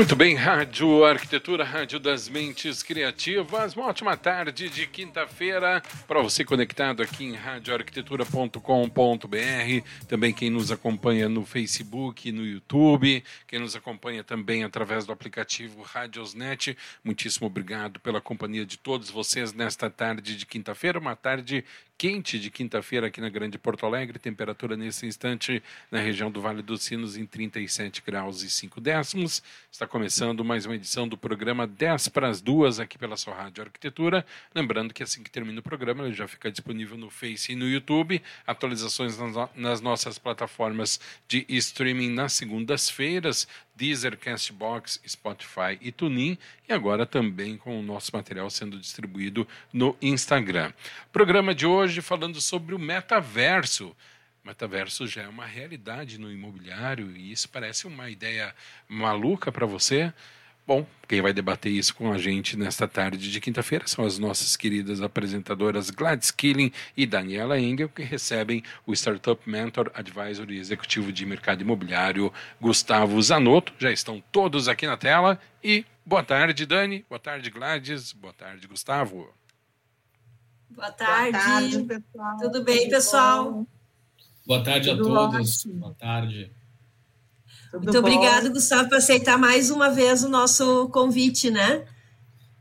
Muito bem, Rádio Arquitetura, Rádio das Mentes Criativas. Uma ótima tarde de quinta-feira para você conectado aqui em radioarquitetura.com.br. Também quem nos acompanha no Facebook, no YouTube, quem nos acompanha também através do aplicativo Radiosnet. Muitíssimo obrigado pela companhia de todos vocês nesta tarde de quinta-feira, uma tarde quente de quinta-feira aqui na Grande Porto Alegre, temperatura nesse instante na região do Vale dos Sinos em 37 graus e 5 décimos. Está começando mais uma edição do programa 10 para as duas aqui pela sua Rádio Arquitetura. Lembrando que assim que termina o programa, ele já fica disponível no Face e no YouTube. Atualizações nas nossas plataformas de streaming nas segundas-feiras. Deezer, Castbox, Spotify e TuneIn, e agora também com o nosso material sendo distribuído no Instagram. Programa de hoje falando sobre o metaverso. Metaverso já é uma realidade no imobiliário e isso parece uma ideia maluca para você. Bom, quem vai debater isso com a gente nesta tarde de quinta-feira são as nossas queridas apresentadoras Gladys Killing e Daniela Engel, que recebem o Startup Mentor Advisor e Executivo de Mercado Imobiliário Gustavo Zanotto. Já estão todos aqui na tela. E boa tarde, Dani. Boa tarde, Gladys. Boa tarde, Gustavo. Boa tarde. Boa tarde pessoal. Tudo bem, pessoal? Boa tarde Tudo a todos. Ótimo. Boa tarde. Tudo Muito obrigada, Gustavo, por aceitar mais uma vez o nosso convite, né?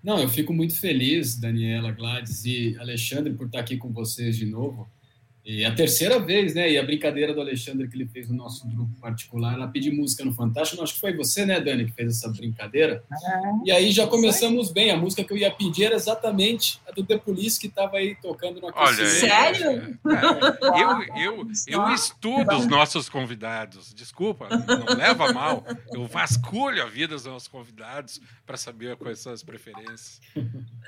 Não, eu fico muito feliz, Daniela, Gladys e Alexandre, por estar aqui com vocês de novo. E a terceira vez, né? E a brincadeira do Alexandre que ele fez no nosso grupo particular, ela pediu música no Fantástico. Acho que foi você, né, Dani, que fez essa brincadeira. É, e aí já começamos bem. A música que eu ia pedir era exatamente a do The Police que estava aí tocando na Olha, Sério? É, eu, eu, eu estudo os nossos convidados. Desculpa, não leva mal. Eu vasculho a vida dos nossos convidados para saber quais são as preferências.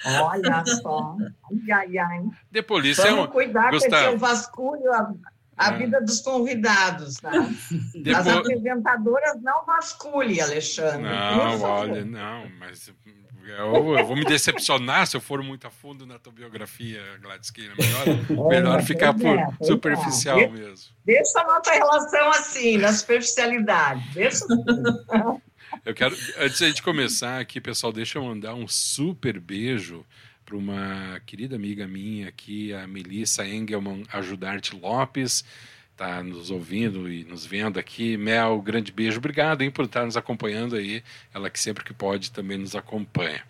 Olha só. Ai, ai, ai. The Police é um. Cuidar Gustavo, com vasculho a, a é. vida dos convidados, tá? Depois... As apresentadoras não vasculhe, Alexandre. Não, olha, não, mas eu, eu, vou me decepcionar se eu for muito a fundo na tua biografia, Gladys Keira. Melhor, melhor ficar por é, superficial é. mesmo. Deixa a nossa relação assim, na superficialidade. Deixa Eu quero, antes de começar aqui, pessoal, deixa eu mandar um super beijo para uma querida amiga minha aqui, a Melissa Engelman Ajudarte Lopes, está nos ouvindo e nos vendo aqui. Mel, grande beijo, obrigado hein, por estar nos acompanhando aí. Ela que sempre que pode também nos acompanha.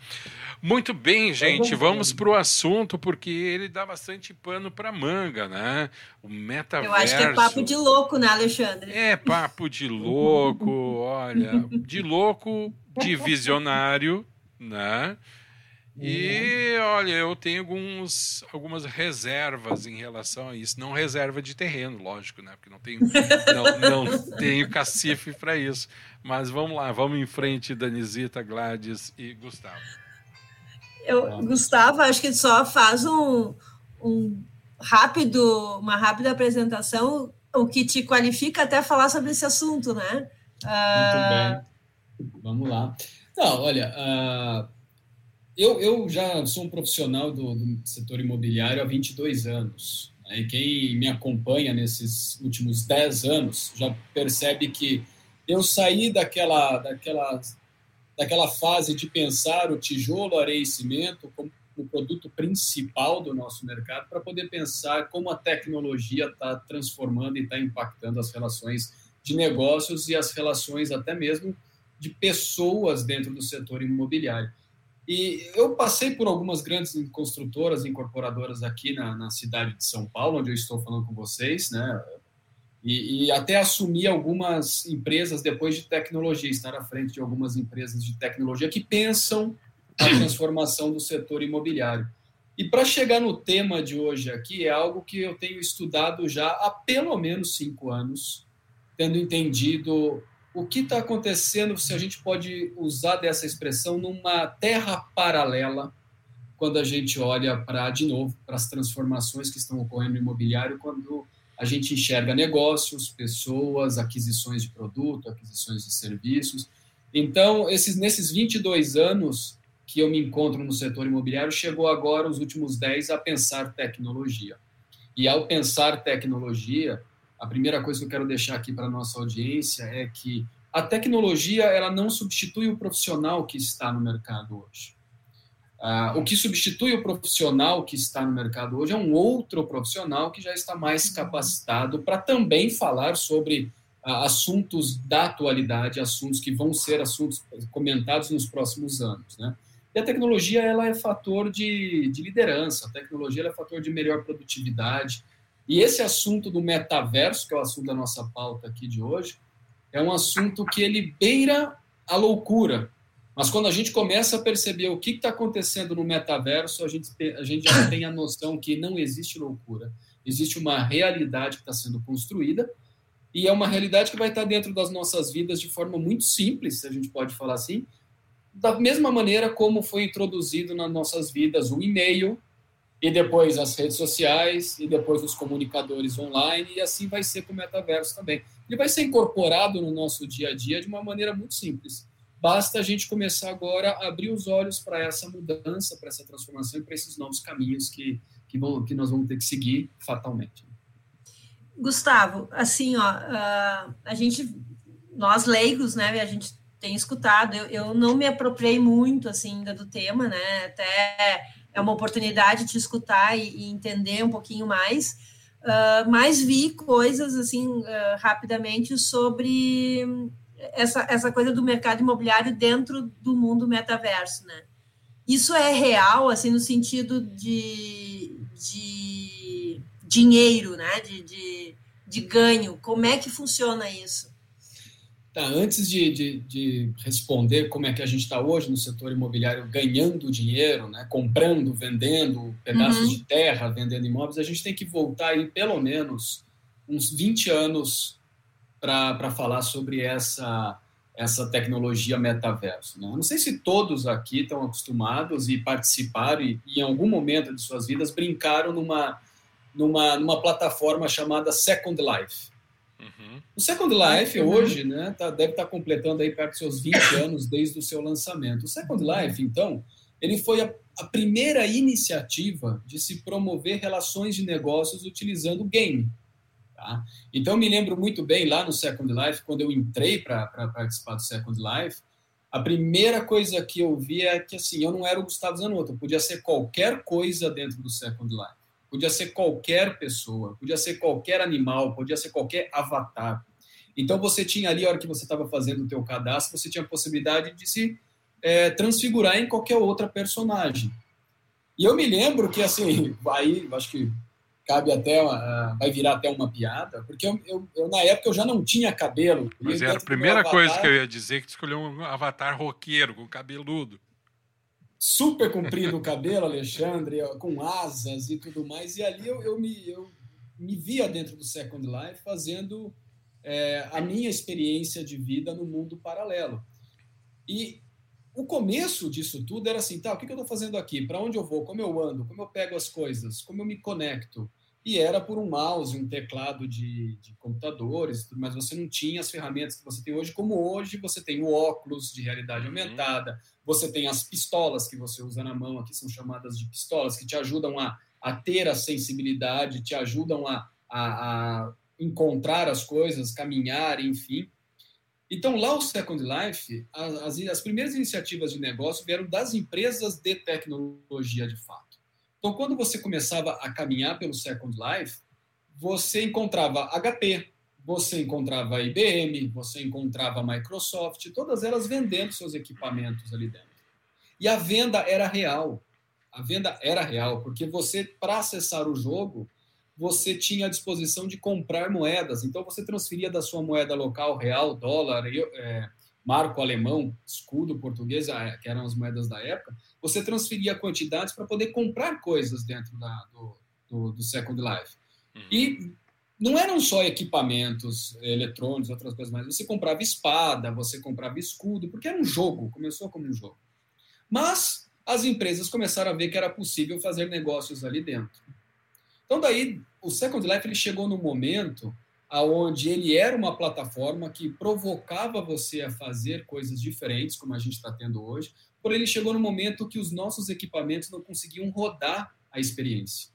Muito bem, gente, vamos para o assunto, porque ele dá bastante pano para manga, né? O metaverso. Eu acho que é papo de louco, né, Alexandre? É papo de louco, olha, de louco, de visionário, né? E olha, eu tenho alguns, algumas reservas em relação a isso. Não reserva de terreno, lógico, né? Porque não tenho, não, não tenho cacife para isso. Mas vamos lá, vamos em frente, Danizita, Gladys e Gustavo. Eu, Gustavo, acho que só faz um, um rápido, uma rápida apresentação, o que te qualifica até falar sobre esse assunto, né? Muito uh... bem. Vamos lá. Não, olha. Uh eu, eu já sou um profissional do, do setor imobiliário há 22 anos. Né? E quem me acompanha nesses últimos 10 anos já percebe que eu saí daquela, daquela, daquela fase de pensar o tijolo, areia e cimento como o produto principal do nosso mercado para poder pensar como a tecnologia está transformando e está impactando as relações de negócios e as relações até mesmo de pessoas dentro do setor imobiliário. E eu passei por algumas grandes construtoras, incorporadoras aqui na, na cidade de São Paulo, onde eu estou falando com vocês, né? E, e, até assumi algumas empresas depois de tecnologia, estar à frente de algumas empresas de tecnologia que pensam a transformação do setor imobiliário. E para chegar no tema de hoje aqui, é algo que eu tenho estudado já há pelo menos cinco anos, tendo entendido o que está acontecendo, se a gente pode usar dessa expressão, numa terra paralela, quando a gente olha para, de novo, para as transformações que estão ocorrendo no imobiliário, quando a gente enxerga negócios, pessoas, aquisições de produto, aquisições de serviços. Então, esses, nesses 22 anos que eu me encontro no setor imobiliário, chegou agora, os últimos 10, a pensar tecnologia. E ao pensar tecnologia, a primeira coisa que eu quero deixar aqui para a nossa audiência é que a tecnologia ela não substitui o profissional que está no mercado hoje. Uh, o que substitui o profissional que está no mercado hoje é um outro profissional que já está mais capacitado para também falar sobre uh, assuntos da atualidade, assuntos que vão ser assuntos comentados nos próximos anos. Né? E a tecnologia ela é fator de, de liderança, a tecnologia é fator de melhor produtividade, e esse assunto do metaverso, que é o assunto da nossa pauta aqui de hoje, é um assunto que ele beira a loucura. Mas quando a gente começa a perceber o que está acontecendo no metaverso, a gente, a gente já tem a noção que não existe loucura. Existe uma realidade que está sendo construída e é uma realidade que vai estar tá dentro das nossas vidas de forma muito simples, se a gente pode falar assim, da mesma maneira como foi introduzido nas nossas vidas o e-mail, e depois as redes sociais, e depois os comunicadores online, e assim vai ser com o metaverso também. Ele vai ser incorporado no nosso dia a dia de uma maneira muito simples. Basta a gente começar agora a abrir os olhos para essa mudança, para essa transformação e para esses novos caminhos que, que, vão, que nós vamos ter que seguir fatalmente. Gustavo, assim, ó, a gente, nós leigos, né, a gente tem escutado, eu, eu não me apropriei muito, assim, ainda do tema, né, até é uma oportunidade de escutar e, e entender um pouquinho mais, uh, mas vi coisas assim uh, rapidamente sobre essa, essa coisa do mercado imobiliário dentro do mundo metaverso, né? Isso é real, assim, no sentido de, de dinheiro, né? De, de, de ganho. Como é que funciona isso? Tá, antes de, de, de, responder como é que a gente está hoje no setor imobiliário ganhando dinheiro, né, comprando, vendendo pedaços uhum. de terra, vendendo imóveis, a gente tem que voltar aí pelo menos uns 20 anos para falar sobre essa, essa tecnologia metaverso. Né? Não sei se todos aqui estão acostumados e participaram e, e, em algum momento de suas vidas brincaram numa, numa, numa plataforma chamada Second Life. Uhum. O Second Life uhum. hoje né, tá, deve estar tá completando aí perto dos seus 20 anos desde o seu lançamento. O Second Life, então, ele foi a, a primeira iniciativa de se promover relações de negócios utilizando game. Tá? Então, me lembro muito bem lá no Second Life, quando eu entrei para participar do Second Life, a primeira coisa que eu vi é que assim, eu não era o Gustavo Zanotto, podia ser qualquer coisa dentro do Second Life podia ser qualquer pessoa, podia ser qualquer animal, podia ser qualquer avatar. Então você tinha ali, a hora que você estava fazendo o teu cadastro, você tinha a possibilidade de se é, transfigurar em qualquer outra personagem. E eu me lembro que, assim, aí, acho que cabe até, uma, vai virar até uma piada, porque eu, eu, eu, na época eu já não tinha cabelo. Mas era a primeira avatar, coisa que eu ia dizer, que tu escolheu um avatar roqueiro, com cabeludo super comprido o cabelo, Alexandre, com asas e tudo mais. E ali eu, eu, me, eu me via dentro do Second Life fazendo é, a minha experiência de vida no mundo paralelo. E o começo disso tudo era assim, tá, o que, que eu estou fazendo aqui? Para onde eu vou? Como eu ando? Como eu pego as coisas? Como eu me conecto? e era por um mouse, um teclado de, de computadores, mas você não tinha as ferramentas que você tem hoje, como hoje você tem o óculos de realidade uhum. Você tem as pistolas que você usa na mão, aqui são chamadas de pistolas, que te ajudam a, a ter a sensibilidade, te ajudam a, a, a encontrar as coisas, caminhar, enfim. Então, lá o Second Life, as, as primeiras iniciativas de negócio vieram das empresas de tecnologia de fato. Então, quando você começava a caminhar pelo Second Life, você encontrava HP, você encontrava IBM, você encontrava Microsoft, todas elas vendendo seus equipamentos ali dentro. E a venda era real. A venda era real, porque você, para acessar o jogo, você tinha a disposição de comprar moedas. Então, você transferia da sua moeda local, real, dólar, é, marco alemão, escudo português, que eram as moedas da época, você transferia quantidades para poder comprar coisas dentro da, do, do, do Second Life. Uhum. E não eram só equipamentos eletrônicos, outras coisas mais. Você comprava espada, você comprava escudo, porque era um jogo, começou como um jogo. Mas as empresas começaram a ver que era possível fazer negócios ali dentro. Então daí o Second Life ele chegou no momento aonde ele era uma plataforma que provocava você a fazer coisas diferentes, como a gente está tendo hoje, porém ele chegou no momento que os nossos equipamentos não conseguiam rodar a experiência.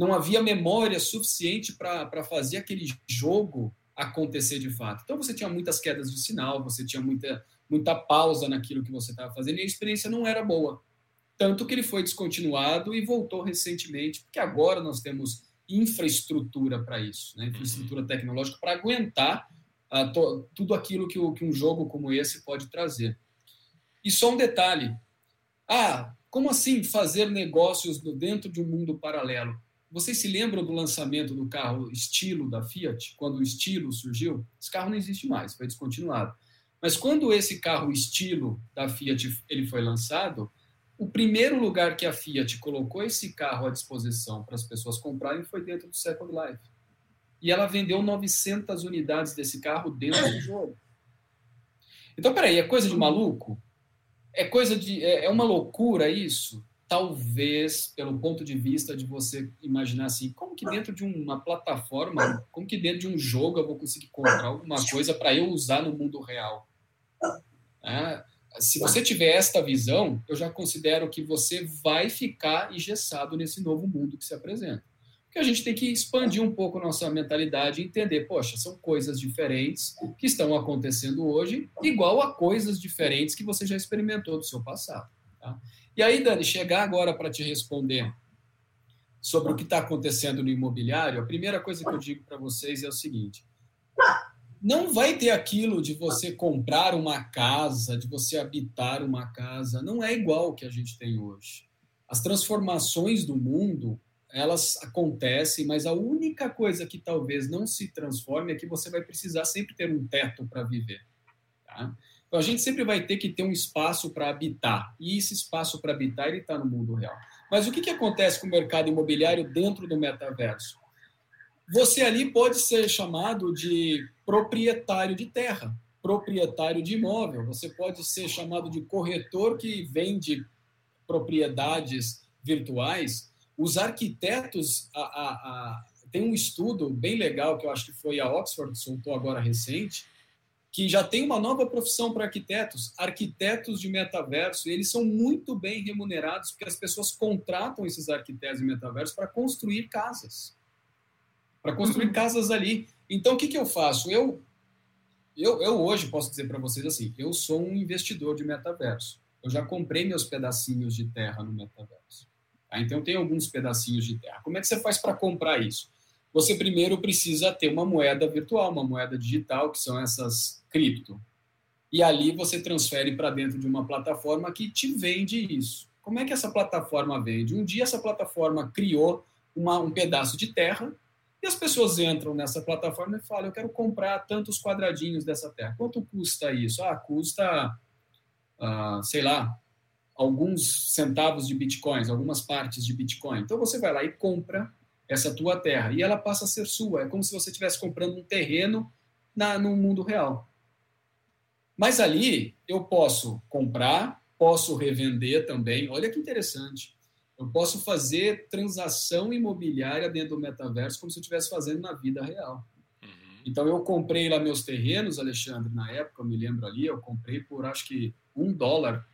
Não havia memória suficiente para fazer aquele jogo acontecer de fato. Então você tinha muitas quedas de sinal, você tinha muita, muita pausa naquilo que você estava fazendo e a experiência não era boa. Tanto que ele foi descontinuado e voltou recentemente, porque agora nós temos infraestrutura para isso, né? infraestrutura tecnológica para aguentar uh, to, tudo aquilo que, o, que um jogo como esse pode trazer. E só um detalhe: ah, como assim fazer negócios dentro de um mundo paralelo? Vocês se lembram do lançamento do carro estilo da Fiat, quando o estilo surgiu? Esse carro não existe mais, foi descontinuado. Mas quando esse carro estilo da Fiat ele foi lançado, o primeiro lugar que a Fiat colocou esse carro à disposição para as pessoas comprarem foi dentro do Second Life. E ela vendeu 900 unidades desse carro dentro do jogo. Então, peraí, é coisa de maluco? É coisa de. É, é uma loucura isso? Talvez, pelo ponto de vista de você imaginar assim, como que dentro de uma plataforma, como que dentro de um jogo eu vou conseguir comprar alguma coisa para eu usar no mundo real? É, se você tiver esta visão, eu já considero que você vai ficar engessado nesse novo mundo que se apresenta. Porque a gente tem que expandir um pouco nossa mentalidade e entender, poxa, são coisas diferentes que estão acontecendo hoje, igual a coisas diferentes que você já experimentou do seu passado. Tá? E aí, Dani, chegar agora para te responder sobre o que está acontecendo no imobiliário, a primeira coisa que eu digo para vocês é o seguinte: não vai ter aquilo de você comprar uma casa, de você habitar uma casa. Não é igual o que a gente tem hoje. As transformações do mundo, elas acontecem, mas a única coisa que talvez não se transforme é que você vai precisar sempre ter um teto para viver. Tá? Então a gente sempre vai ter que ter um espaço para habitar. E esse espaço para habitar, ele está no mundo real. Mas o que, que acontece com o mercado imobiliário dentro do metaverso? Você ali pode ser chamado de proprietário de terra, proprietário de imóvel. Você pode ser chamado de corretor que vende propriedades virtuais. Os arquitetos, a, a, a, tem um estudo bem legal que eu acho que foi a Oxford soltou agora recente, que já tem uma nova profissão para arquitetos, arquitetos de metaverso, e eles são muito bem remunerados porque as pessoas contratam esses arquitetos de metaverso para construir casas. Para construir uhum. casas ali. Então, o que, que eu faço? Eu, eu, eu hoje posso dizer para vocês assim: eu sou um investidor de metaverso. Eu já comprei meus pedacinhos de terra no metaverso. Tá? Então, eu tenho alguns pedacinhos de terra. Como é que você faz para comprar isso? Você primeiro precisa ter uma moeda virtual, uma moeda digital, que são essas cripto. E ali você transfere para dentro de uma plataforma que te vende isso. Como é que essa plataforma vende? Um dia essa plataforma criou uma, um pedaço de terra e as pessoas entram nessa plataforma e falam: eu quero comprar tantos quadradinhos dessa terra. Quanto custa isso? Ah, custa, ah, sei lá, alguns centavos de bitcoins, algumas partes de bitcoin. Então você vai lá e compra essa tua terra e ela passa a ser sua. É como se você estivesse comprando um terreno na, no mundo real. Mas ali eu posso comprar, posso revender também. Olha que interessante. Eu posso fazer transação imobiliária dentro do metaverso como se eu estivesse fazendo na vida real. Uhum. Então, eu comprei lá meus terrenos, Alexandre, na época, eu me lembro ali, eu comprei por acho que um dólar,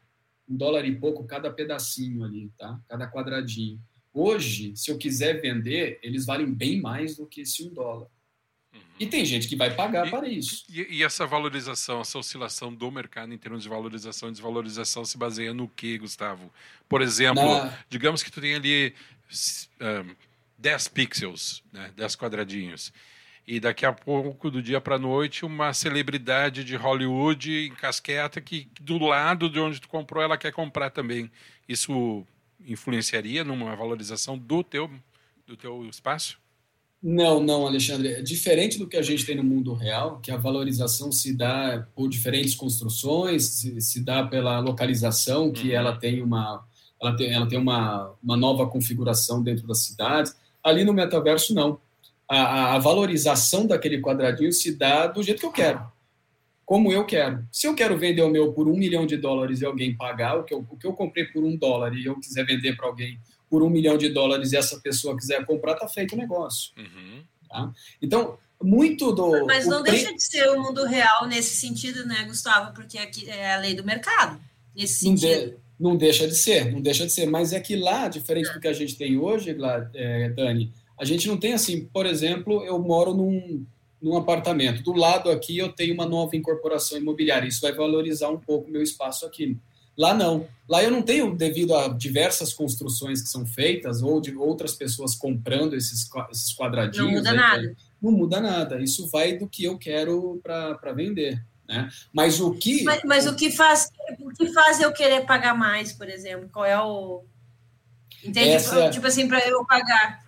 um dólar e pouco cada pedacinho ali, tá? Cada quadradinho. Hoje, se eu quiser vender, eles valem bem mais do que esse um dólar. Uhum. E tem gente que vai pagar e, para isso. E, e, essa valorização, essa oscilação do mercado em termos de valorização e desvalorização se baseia no que, Gustavo? Por exemplo, Na... digamos que tu tem ali um, 10 pixels, né, 10 quadradinhos. E daqui a pouco, do dia para a noite, uma celebridade de Hollywood encasqueta que, que do lado de onde tu comprou, ela quer comprar também. Isso influenciaria numa valorização do teu, do teu espaço? Não, não, Alexandre. É diferente do que a gente tem no mundo real, que a valorização se dá por diferentes construções, se, se dá pela localização, que uhum. ela tem uma ela tem, ela tem uma, uma nova configuração dentro das cidades. Ali no metaverso, não. A, a valorização daquele quadradinho se dá do jeito que eu quero como eu quero. Se eu quero vender o meu por um milhão de dólares e alguém pagar o que eu, o que eu comprei por um dólar e eu quiser vender para alguém por um milhão de dólares e essa pessoa quiser comprar, tá feito o negócio. Uhum. Tá? Então, muito do. Mas não deixa de ser o mundo real nesse sentido, né, Gustavo? Porque aqui é a lei do mercado, nesse sentido. Não, de, não deixa de ser, não deixa de ser. Mas é que lá, diferente é. do que a gente tem hoje, é, Dani, a gente não tem assim, por exemplo, eu moro num, num apartamento. Do lado aqui eu tenho uma nova incorporação imobiliária. Isso vai valorizar um pouco o meu espaço aqui. Lá não. Lá eu não tenho, devido a diversas construções que são feitas, ou de outras pessoas comprando esses, esses quadradinhos. Não muda aí, nada. Não muda nada. Isso vai do que eu quero para vender. Né? Mas o que. Mas, mas o, que faz, o que faz eu querer pagar mais, por exemplo? Qual é o. Entende? Essa... Tipo assim, para eu pagar.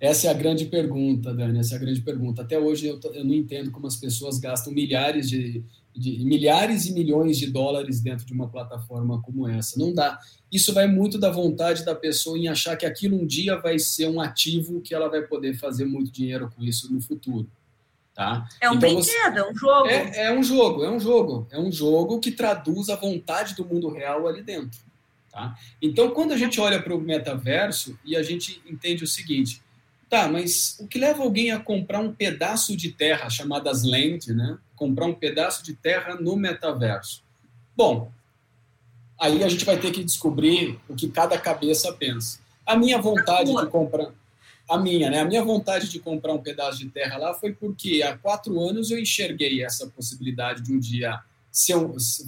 Essa é a grande pergunta, Dani, essa é a grande pergunta. Até hoje eu, eu não entendo como as pessoas gastam milhares de, de, milhares e milhões de dólares dentro de uma plataforma como essa. Não dá. Isso vai muito da vontade da pessoa em achar que aquilo um dia vai ser um ativo que ela vai poder fazer muito dinheiro com isso no futuro. Tá? É um então, brinquedo, você... é um jogo. É, é, um jogo, é um jogo. É um jogo que traduz a vontade do mundo real ali dentro. Tá? Então, quando a gente olha para o metaverso e a gente entende o seguinte, Tá, mas o que leva alguém a comprar um pedaço de terra, chamadas land, né? Comprar um pedaço de terra no metaverso? Bom, aí a gente vai ter que descobrir o que cada cabeça pensa. A minha vontade de comprar, a minha, né? A minha vontade de comprar um pedaço de terra lá foi porque há quatro anos eu enxerguei essa possibilidade de um dia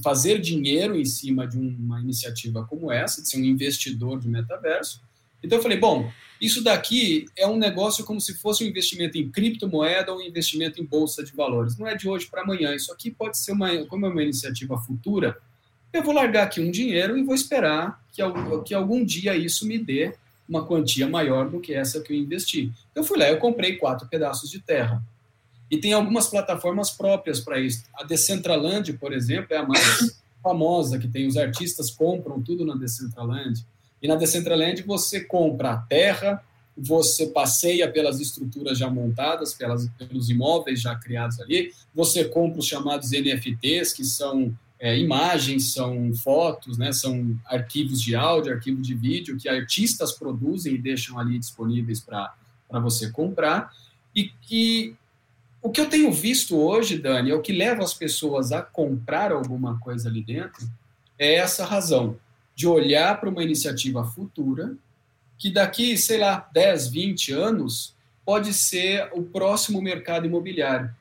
fazer dinheiro em cima de uma iniciativa como essa, de ser um investidor de metaverso. Então eu falei, bom, isso daqui é um negócio como se fosse um investimento em criptomoeda ou um investimento em bolsa de valores. Não é de hoje para amanhã. Isso aqui pode ser uma, como é uma iniciativa futura. Eu vou largar aqui um dinheiro e vou esperar que, que algum dia isso me dê uma quantia maior do que essa que eu investi. Eu fui lá, eu comprei quatro pedaços de terra. E tem algumas plataformas próprias para isso. A Decentraland, por exemplo, é a mais famosa que tem. Os artistas compram tudo na Decentraland. E na Decentraland você compra a terra, você passeia pelas estruturas já montadas, pelas, pelos imóveis já criados ali, você compra os chamados NFTs, que são é, imagens, são fotos, né, são arquivos de áudio, arquivos de vídeo que artistas produzem e deixam ali disponíveis para você comprar. E, e o que eu tenho visto hoje, Dani, é o que leva as pessoas a comprar alguma coisa ali dentro, é essa razão de olhar para uma iniciativa futura, que daqui, sei lá, 10, 20 anos, pode ser o próximo mercado imobiliário.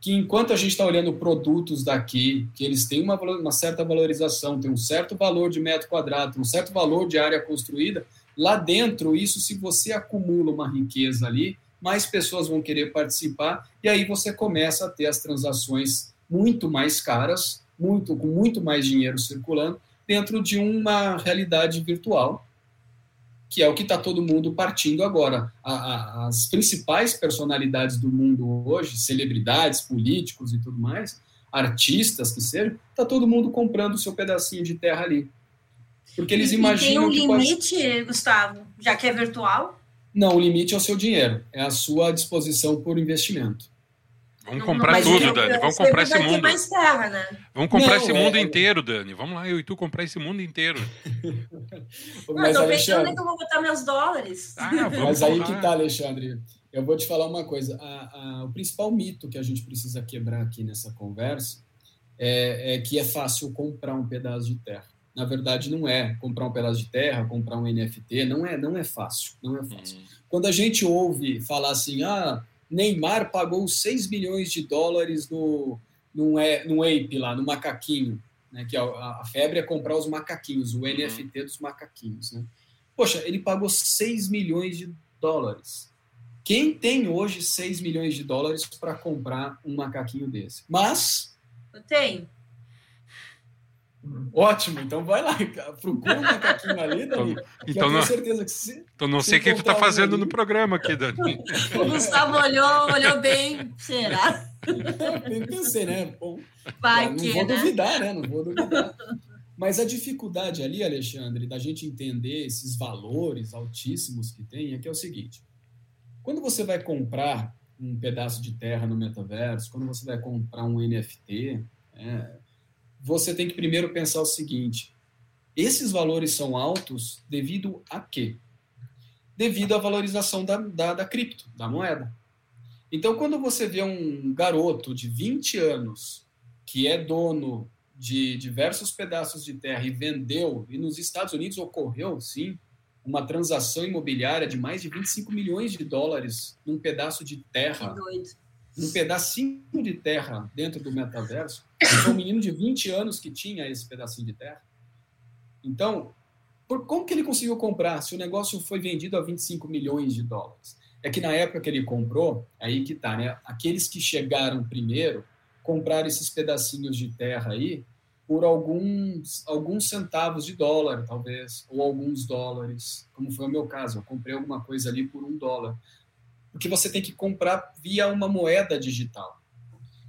Que enquanto a gente está olhando produtos daqui, que eles têm uma, uma certa valorização, tem um certo valor de metro quadrado, um certo valor de área construída, lá dentro, isso, se você acumula uma riqueza ali, mais pessoas vão querer participar, e aí você começa a ter as transações muito mais caras, muito com muito mais dinheiro circulando, dentro de uma realidade virtual, que é o que está todo mundo partindo agora. A, a, as principais personalidades do mundo hoje, celebridades, políticos e tudo mais, artistas que sejam, está todo mundo comprando o seu pedacinho de terra ali. Porque eles e, imaginam. E tem um limite, pode... Gustavo, já que é virtual? Não, o limite é o seu dinheiro, é a sua disposição por investimento. Vamos comprar não, tudo, Dani. Vamos comprar esse mundo. mais terra, né? Vamos comprar não, esse é... mundo inteiro, Dani. Vamos lá, eu e tu comprar esse mundo inteiro. não, eu tô pensando em que eu vou botar meus dólares. Ah, Mas aí que tá, Alexandre. Eu vou te falar uma coisa. A, a, o principal mito que a gente precisa quebrar aqui nessa conversa é, é que é fácil comprar um pedaço de terra. Na verdade, não é comprar um pedaço de terra, comprar um NFT, não é, não é fácil, não é fácil. Hum. Quando a gente ouve falar assim, ah, Neymar pagou 6 milhões de dólares no, no, no Ape lá, no macaquinho, né? Que a, a febre é comprar os macaquinhos, o uhum. NFT dos macaquinhos, né? Poxa, ele pagou 6 milhões de dólares. Quem tem hoje 6 milhões de dólares para comprar um macaquinho desse? Mas. Eu tenho. Ótimo, então vai lá, procura um macaquinho ali, Dani. Então, não, certeza que se, então não sei o que tu tá fazendo ali... no programa aqui, Dani. O Gustavo olhou, olhou bem, será? Eu pensei, né? Bom, vai não que, vou né? duvidar, né? Não vou duvidar. Mas a dificuldade ali, Alexandre, da gente entender esses valores altíssimos que tem é que é o seguinte: quando você vai comprar um pedaço de terra no metaverso, quando você vai comprar um NFT, é, você tem que primeiro pensar o seguinte: esses valores são altos devido a quê? Devido à valorização da, da, da cripto, da moeda. Então, quando você vê um garoto de 20 anos que é dono de diversos pedaços de terra e vendeu, e nos Estados Unidos ocorreu, sim, uma transação imobiliária de mais de 25 milhões de dólares num pedaço de terra. Que doido um pedacinho de terra dentro do metaverso. Um menino de 20 anos que tinha esse pedacinho de terra. Então, por, como que ele conseguiu comprar se o negócio foi vendido a 25 milhões de dólares? É que na época que ele comprou, aí que tá, né? Aqueles que chegaram primeiro compraram esses pedacinhos de terra aí por alguns, alguns centavos de dólar, talvez, ou alguns dólares, como foi o meu caso. Eu comprei alguma coisa ali por um dólar porque você tem que comprar via uma moeda digital.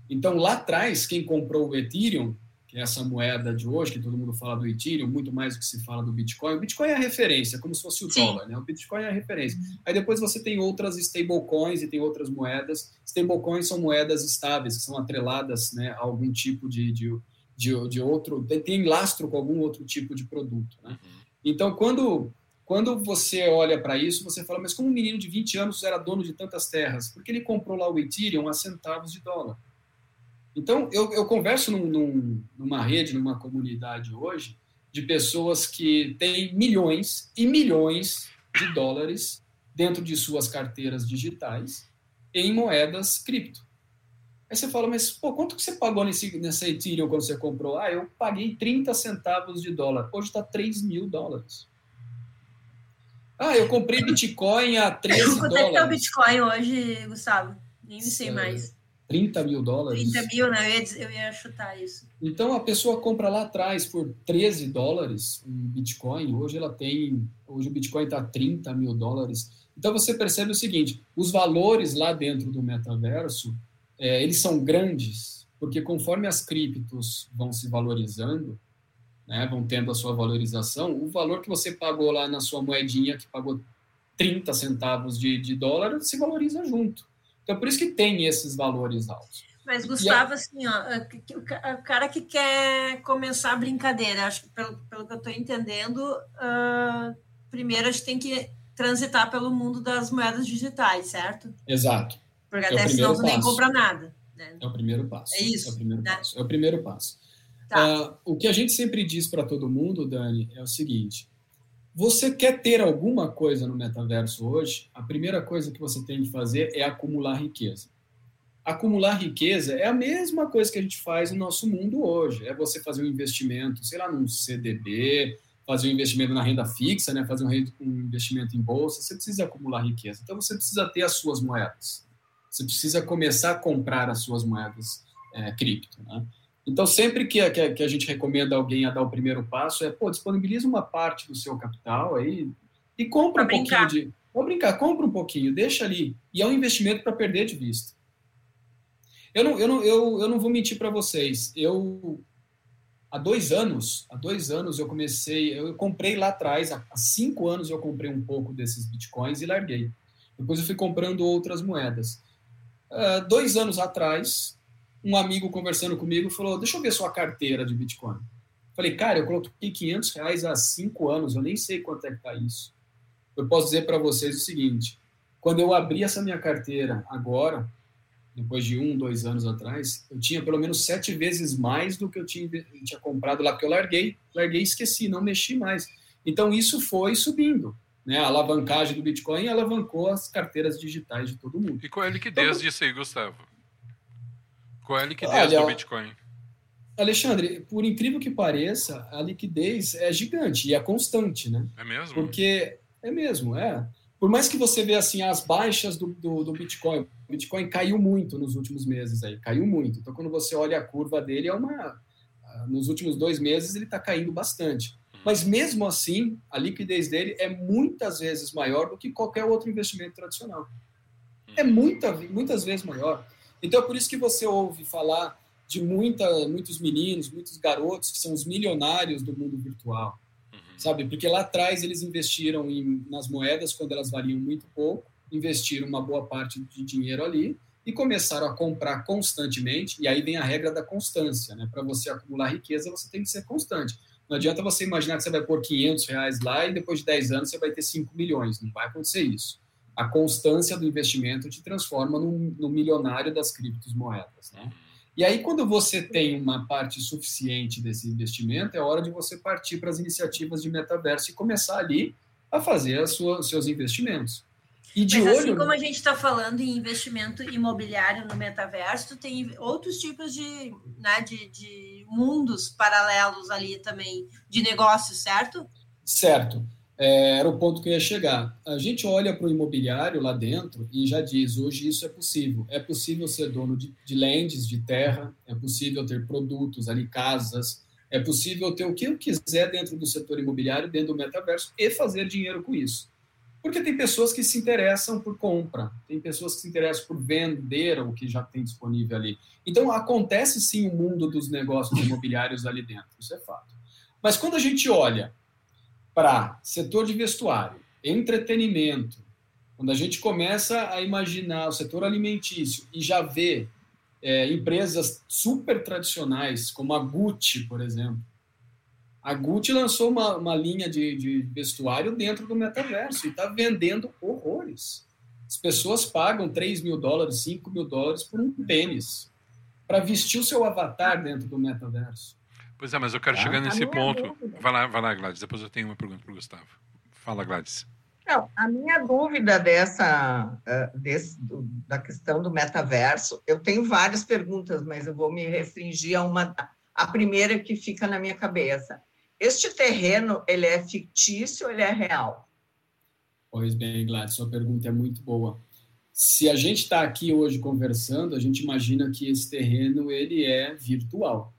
Então, lá atrás, quem comprou o Ethereum, que é essa moeda de hoje, que todo mundo fala do Ethereum, muito mais do que se fala do Bitcoin. O Bitcoin é a referência, como se fosse o Sim. dólar, né? O Bitcoin é a referência. Uhum. Aí depois você tem outras stablecoins e tem outras moedas. Stablecoins são moedas estáveis, que são atreladas né, a algum tipo de, de, de, de outro... Tem lastro com algum outro tipo de produto, né? Uhum. Então, quando quando você olha para isso, você fala, mas como um menino de 20 anos era dono de tantas terras? Porque ele comprou lá o Ethereum a centavos de dólar. Então, eu, eu converso num, num, numa rede, numa comunidade hoje, de pessoas que têm milhões e milhões de dólares dentro de suas carteiras digitais em moedas cripto. Aí você fala, mas pô, quanto que você pagou nesse, nessa Ethereum quando você comprou? Ah, eu paguei 30 centavos de dólar. Hoje está 3 mil dólares. Ah, eu comprei Bitcoin a 13 Quanto dólares. Quanto é que é o Bitcoin hoje, Gustavo? Nem sei mais. 30 mil dólares. 30 mil, né? Eu ia, eu ia chutar isso. Então a pessoa compra lá atrás por 13 dólares um Bitcoin. Hoje ela tem. Hoje o Bitcoin está 30 mil dólares. Então você percebe o seguinte: os valores lá dentro do metaverso é, eles são grandes, porque conforme as criptos vão se valorizando, né, vão tendo a sua valorização, o valor que você pagou lá na sua moedinha, que pagou 30 centavos de, de dólar, se valoriza junto. Então, por isso que tem esses valores altos. Mas, Gustavo, a... assim, ó, o cara que quer começar a brincadeira, acho que pelo, pelo que eu estou entendendo, uh, primeiro a gente tem que transitar pelo mundo das moedas digitais, certo? Exato. Porque é até senão você nem compra nada. Né? É o primeiro passo. É isso. É o primeiro né? passo. É o primeiro passo. Tá. Uh, o que a gente sempre diz para todo mundo, Dani, é o seguinte: você quer ter alguma coisa no metaverso hoje, a primeira coisa que você tem que fazer é acumular riqueza. Acumular riqueza é a mesma coisa que a gente faz no nosso mundo hoje. É você fazer um investimento, sei lá, num CDB, fazer um investimento na renda fixa, né? fazer um investimento em bolsa. Você precisa acumular riqueza. Então você precisa ter as suas moedas. Você precisa começar a comprar as suas moedas é, cripto. Né? Então, sempre que a, que a, gente recomenda alguém a dar o primeiro passo, é, pô, disponibiliza uma parte do seu capital aí e compra pra um brincar. pouquinho de. Vou brincar, compra um pouquinho, deixa ali. E é um investimento para perder de vista. Eu não, eu não, eu, eu não vou mentir para vocês. Eu, há dois anos, há dois anos eu comecei, eu comprei lá atrás, há cinco anos eu comprei um pouco desses bitcoins e larguei. Depois eu fui comprando outras moedas. uh, dois anos atrás, um amigo conversando comigo falou: Deixa eu ver sua carteira de Bitcoin. Falei, cara, eu coloquei 500 reais há cinco anos, eu nem sei quanto é que está isso. Eu posso dizer para vocês o seguinte: quando eu abri essa minha carteira agora, depois de um, dois anos atrás, eu tinha pelo menos sete vezes mais do que eu tinha, eu tinha comprado lá, porque eu larguei, larguei e esqueci, não mexi mais. Então isso foi subindo. Né? A alavancagem do Bitcoin alavancou as carteiras digitais de todo mundo. E qual é a liquidez então, disso aí, Gustavo? Qual é a liquidez olha, do Bitcoin? Alexandre, por incrível que pareça, a liquidez é gigante e é constante, né? É mesmo? Porque é mesmo, é. Por mais que você vê assim as baixas do, do, do Bitcoin, o Bitcoin caiu muito nos últimos meses aí, caiu muito. Então, quando você olha a curva dele, é uma nos últimos dois meses ele está caindo bastante. Mas mesmo assim, a liquidez dele é muitas vezes maior do que qualquer outro investimento tradicional. É muita, muitas vezes maior. Então é por isso que você ouve falar de muita, muitos meninos, muitos garotos que são os milionários do mundo virtual, uhum. sabe? Porque lá atrás eles investiram em, nas moedas quando elas valiam muito pouco, investiram uma boa parte de dinheiro ali e começaram a comprar constantemente. E aí vem a regra da constância, né? Para você acumular riqueza, você tem que ser constante. Não adianta você imaginar que você vai pôr 500 reais lá e depois de 10 anos você vai ter 5 milhões. Não vai acontecer isso. A constância do investimento te transforma no, no milionário das criptomoedas, né? E aí, quando você tem uma parte suficiente desse investimento, é hora de você partir para as iniciativas de metaverso e começar ali a fazer os seus investimentos. E de Mas assim olho... assim como a gente está falando em investimento imobiliário no metaverso, tem outros tipos de, né, de, de mundos paralelos ali também, de negócios, certo? Certo. É, era o ponto que eu ia chegar. A gente olha para o imobiliário lá dentro e já diz: hoje isso é possível. É possível ser dono de, de lands, de terra, é possível ter produtos ali, casas, é possível ter o que eu quiser dentro do setor imobiliário, dentro do metaverso e fazer dinheiro com isso. Porque tem pessoas que se interessam por compra, tem pessoas que se interessam por vender o que já tem disponível ali. Então, acontece sim o mundo dos negócios imobiliários ali dentro, isso é fato. Mas quando a gente olha para setor de vestuário, entretenimento, quando a gente começa a imaginar o setor alimentício e já vê é, empresas super tradicionais, como a Gucci, por exemplo. A Gucci lançou uma, uma linha de, de vestuário dentro do metaverso e está vendendo horrores. As pessoas pagam 3 mil dólares, 5 mil dólares por um tênis para vestir o seu avatar dentro do metaverso. Pois é, mas eu quero tá? chegar nesse ponto. Dúvida. Vai lá, vai lá, Gladys. Depois eu tenho uma pergunta para o Gustavo. Fala, Gladys. Não, a minha dúvida dessa uh, desse, do, da questão do metaverso, eu tenho várias perguntas, mas eu vou me restringir a uma. A primeira que fica na minha cabeça. Este terreno, ele é fictício ou ele é real? Pois bem, Gladys, sua pergunta é muito boa. Se a gente está aqui hoje conversando, a gente imagina que esse terreno ele é virtual.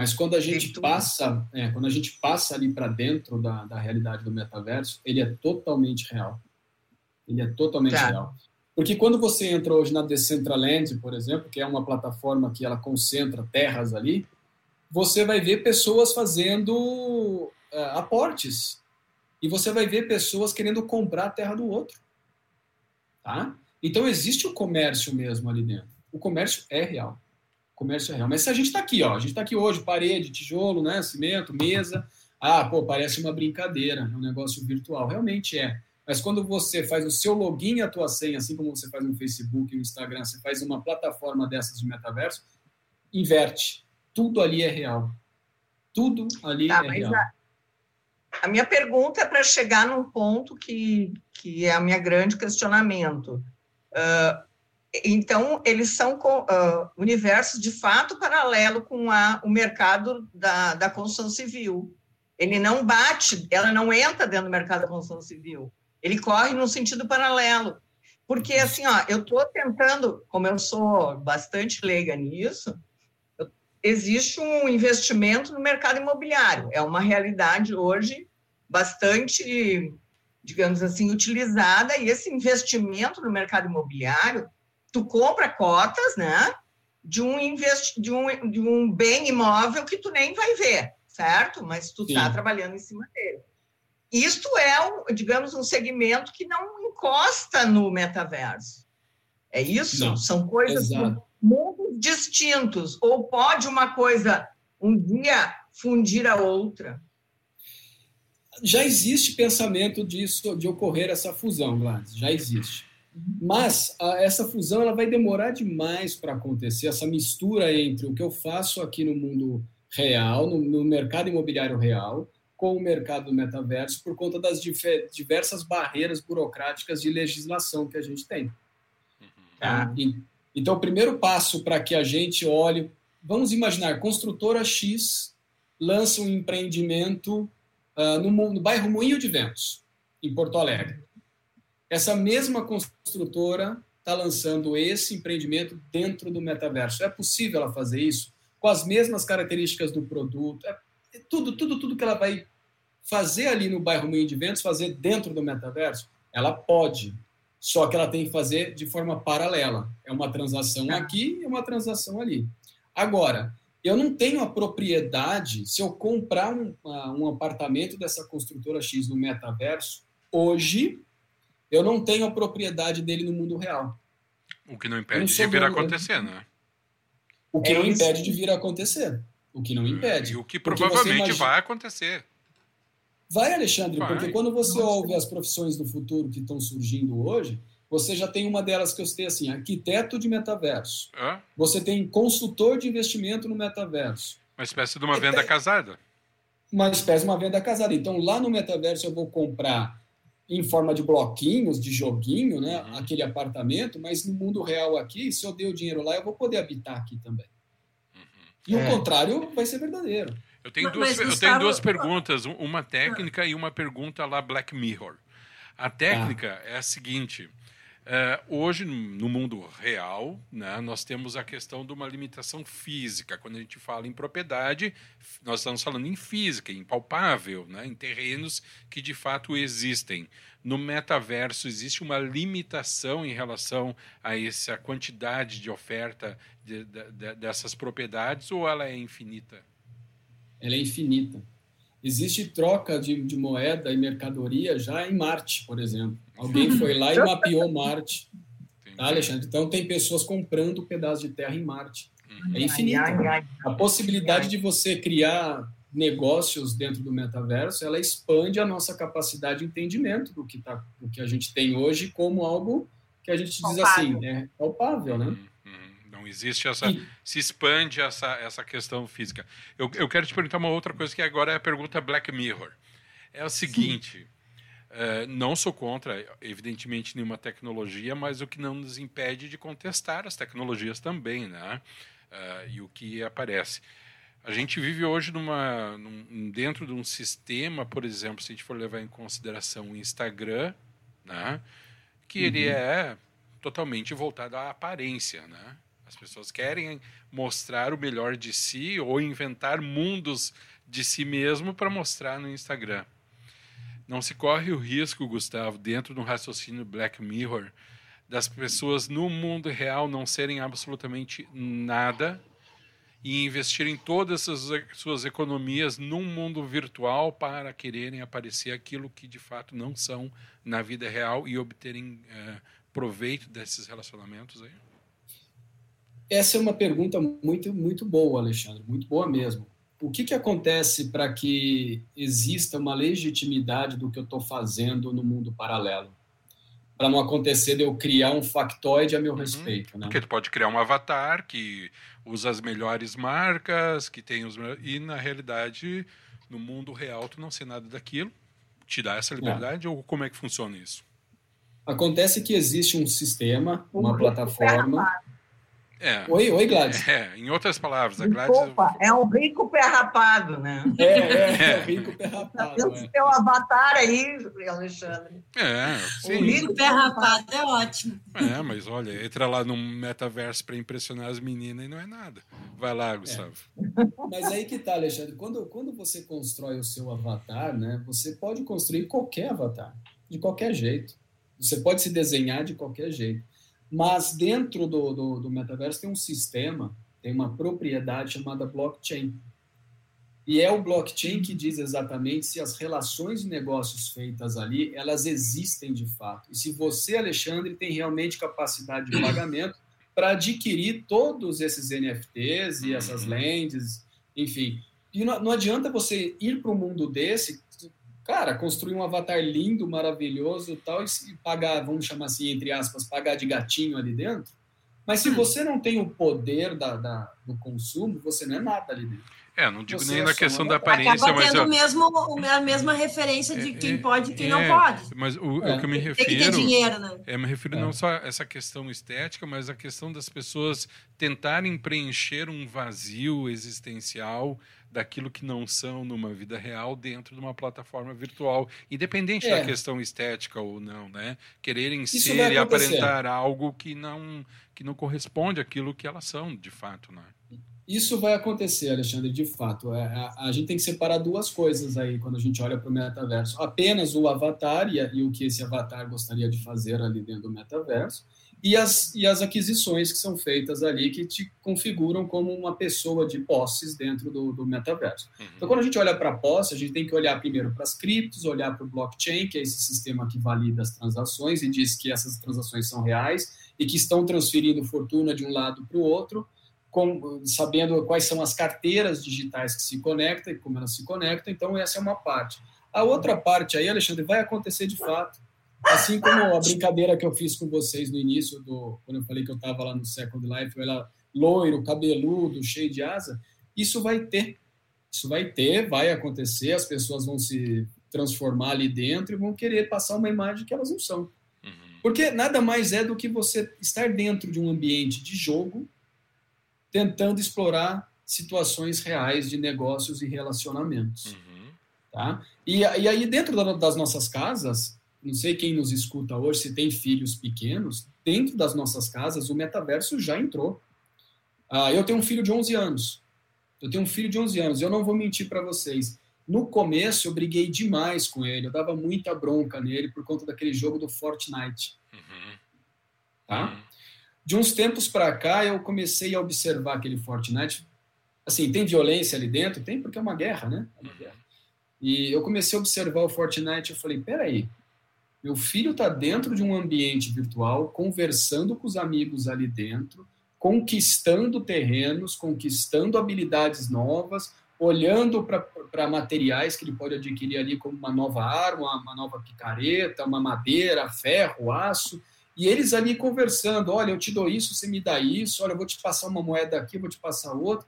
Mas quando a gente passa, é, quando a gente passa ali para dentro da, da realidade do metaverso, ele é totalmente real. Ele é totalmente tá. real. Porque quando você entra hoje na Decentraland, por exemplo, que é uma plataforma que ela concentra terras ali, você vai ver pessoas fazendo uh, aportes. E você vai ver pessoas querendo comprar a terra do outro. Tá? Então existe o comércio mesmo ali dentro. O comércio é real comércio real. Mas se a gente está aqui, ó, a gente está aqui hoje, parede, tijolo, né, cimento, mesa, ah, pô, parece uma brincadeira, é um negócio virtual. Realmente é. Mas quando você faz o seu login e a tua senha, assim como você faz no Facebook, no Instagram, você faz uma plataforma dessas de metaverso, inverte. Tudo ali é real. Tudo ali tá, é real. A, a, minha pergunta é para chegar num ponto que, que é a minha grande questionamento. Uh, então, eles são uh, universos de fato paralelo com a, o mercado da, da construção civil. Ele não bate, ela não entra dentro do mercado da construção civil. Ele corre num sentido paralelo. Porque, assim, ó, eu estou tentando, como eu sou bastante leiga nisso, eu, existe um investimento no mercado imobiliário. É uma realidade hoje bastante, digamos assim, utilizada, e esse investimento no mercado imobiliário tu compra cotas, né? De um, invest... de, um, de um bem imóvel que tu nem vai ver, certo? Mas tu está trabalhando em cima dele. Isto é, digamos, um segmento que não encosta no metaverso. É isso? Não. São coisas muito distintos. Ou pode uma coisa um dia fundir a outra? Já existe pensamento disso, de ocorrer essa fusão, Gladys, já existe. Mas a, essa fusão ela vai demorar demais para acontecer, essa mistura entre o que eu faço aqui no mundo real, no, no mercado imobiliário real, com o mercado do metaverso, por conta das diversas barreiras burocráticas de legislação que a gente tem. Tá? E, então, o primeiro passo para que a gente olhe, vamos imaginar, construtora X lança um empreendimento uh, no, no bairro Moinho de Ventos, em Porto Alegre. Essa mesma construtora está lançando esse empreendimento dentro do metaverso. É possível ela fazer isso com as mesmas características do produto? É, é tudo, tudo, tudo que ela vai fazer ali no bairro Moinho de Ventos, fazer dentro do metaverso? Ela pode, só que ela tem que fazer de forma paralela. É uma transação é. aqui e uma transação ali. Agora, eu não tenho a propriedade, se eu comprar um, um apartamento dessa construtora X no metaverso, hoje, eu não tenho a propriedade dele no mundo real. O que não impede de vir a acontecer, né? O que é não isso. impede de vir a acontecer. O que não impede. E o que provavelmente imagina... vai acontecer. Vai, Alexandre, vai. porque quando você ouve as profissões do futuro que estão surgindo hoje, você já tem uma delas que eu citei assim, arquiteto de metaverso. Hã? Você tem consultor de investimento no metaverso. Uma espécie de uma venda casada. Uma espécie de uma venda casada. Então, lá no metaverso eu vou comprar em forma de bloquinhos, de joguinho, né? Uhum. Aquele apartamento, mas no mundo real aqui, se eu der o dinheiro lá, eu vou poder habitar aqui também. Uhum. E é. o contrário vai ser verdadeiro. Eu tenho, duas, eu tenho duas perguntas, uma técnica e uma pergunta lá Black Mirror. A técnica ah. é a seguinte: Uh, hoje, no mundo real, né, nós temos a questão de uma limitação física. Quando a gente fala em propriedade, nós estamos falando em física, em palpável, né, em terrenos que de fato existem. No metaverso, existe uma limitação em relação a essa quantidade de oferta de, de, de, dessas propriedades ou ela é infinita? Ela é infinita. Existe troca de, de moeda e mercadoria já em Marte, por exemplo. Alguém foi lá e mapeou Marte. Tá, Alexandre? Então, tem pessoas comprando pedaços de terra em Marte. Uhum. É infinito. A possibilidade de você criar negócios dentro do metaverso, ela expande a nossa capacidade de entendimento do que, tá, do que a gente tem hoje como algo que a gente diz assim, é palpável, né? Uhum. Não existe essa. E... Se expande essa, essa questão física. Eu, eu quero te perguntar uma outra coisa que agora é a pergunta Black Mirror. É o seguinte. Uh, não sou contra, evidentemente, nenhuma tecnologia, mas o que não nos impede de contestar as tecnologias também, né? Uh, e o que aparece. A gente vive hoje numa, num, dentro de um sistema, por exemplo, se a gente for levar em consideração o Instagram, né? que uhum. ele é totalmente voltado à aparência, né? As pessoas querem mostrar o melhor de si ou inventar mundos de si mesmo para mostrar no Instagram. Não se corre o risco, Gustavo, dentro de um raciocínio Black Mirror, das pessoas no mundo real não serem absolutamente nada e investirem todas as suas economias num mundo virtual para quererem aparecer aquilo que de fato não são na vida real e obterem é, proveito desses relacionamentos aí? Essa é uma pergunta muito, muito boa, Alexandre, muito boa mesmo. O que, que acontece para que exista uma legitimidade do que eu estou fazendo no mundo paralelo? Para não acontecer de eu criar um factoide a meu uhum, respeito. Né? Porque tu pode criar um avatar que usa as melhores marcas, que tem os e na realidade no mundo real tu não sei nada daquilo. Te dá essa liberdade é. ou como é que funciona isso? Acontece que existe um sistema, uma plataforma é. Oi, oi, Gladys. É, em outras palavras, a Gladys. Opa, é um rico pé rapado, né? É, é, é rico pé rapado. É. Seu avatar aí, Alexandre. É, sim. O rico pé rapado é ótimo. É, mas olha, entra lá num metaverso para impressionar as meninas e não é nada. Vai lá, Gustavo. É. Mas aí que tá, Alexandre. Quando, quando você constrói o seu avatar, né, você pode construir qualquer avatar, de qualquer jeito. Você pode se desenhar de qualquer jeito. Mas dentro do, do, do metaverso tem um sistema, tem uma propriedade chamada blockchain. E é o blockchain que diz exatamente se as relações de negócios feitas ali, elas existem de fato. E se você, Alexandre, tem realmente capacidade de pagamento para adquirir todos esses NFTs e essas uhum. lentes, enfim. E não, não adianta você ir para um mundo desse, cara, construir um avatar lindo, maravilhoso tal, e pagar, vamos chamar assim, entre aspas, pagar de gatinho ali dentro. Mas se hum. você não tem o poder da, da, do consumo, você não é nada ali dentro. É, não digo Você nem na questão da aparência, Acaba mas... Acaba mesmo, a mesma referência de quem é, pode e quem é, não pode. Mas o, é. o, que eu me refiro... Tem que ter dinheiro, né? É, me refiro não só a essa questão estética, mas a questão das pessoas tentarem preencher um vazio existencial daquilo que não são numa vida real dentro de uma plataforma virtual, independente é. da questão estética ou não, né? Quererem Isso ser e aparentar algo que não que não corresponde àquilo que elas são, de fato, né? Isso vai acontecer, Alexandre, de fato. É, a, a, gente tem que separar duas coisas aí quando a gente olha para o metaverso. Apenas o avatar e, e, o que esse avatar gostaria de fazer ali dentro do metaverso, e as, e as aquisições que são feitas ali que te configuram como uma pessoa de posses dentro do, do metaverso. Uhum. Então, quando a gente olha para a posse, a gente tem que olhar primeiro para as criptos, olhar para o blockchain, que é esse sistema que valida as transações e diz que essas transações são reais e que estão transferindo fortuna de um lado para o outro com, sabendo quais são as carteiras digitais que se conectam e como elas se conectam. Então, essa é uma parte. A outra parte aí, Alexandre, vai acontecer de fato. Assim como a brincadeira que eu fiz com vocês no início, do, quando eu falei que eu estava lá no Second Life, eu era loiro, cabeludo, cheio de asa, isso vai ter. Isso vai ter, vai acontecer, as pessoas vão se transformar ali dentro e vão querer passar uma imagem que elas não são. Uhum. Porque nada mais é do que você estar dentro de um ambiente de jogo tentando explorar situações reais de negócios e relacionamentos. Uhum. Tá? E, e aí, dentro das nossas casas, não sei quem nos escuta hoje, se tem filhos pequenos, dentro das nossas casas, o metaverso já entrou. Ah, eu tenho um filho de 11 anos. Eu tenho um filho de 11 anos. Eu não vou mentir para vocês. No começo, eu briguei demais com ele. Eu dava muita bronca nele por conta daquele jogo do Fortnite. Uhum. Tá? Uhum de uns tempos para cá, eu comecei a observar aquele Fortnite. Assim, tem violência ali dentro? Tem, porque é uma guerra, né? É uma guerra. E eu comecei a observar o Fortnite. Eu falei: peraí, meu filho está dentro de um ambiente virtual, conversando com os amigos ali dentro, conquistando terrenos, conquistando habilidades novas, olhando para materiais que ele pode adquirir ali, como uma nova arma, uma nova picareta, uma madeira, ferro, aço e eles ali conversando, olha, eu te dou isso, você me dá isso, olha, eu vou te passar uma moeda aqui, eu vou te passar outra.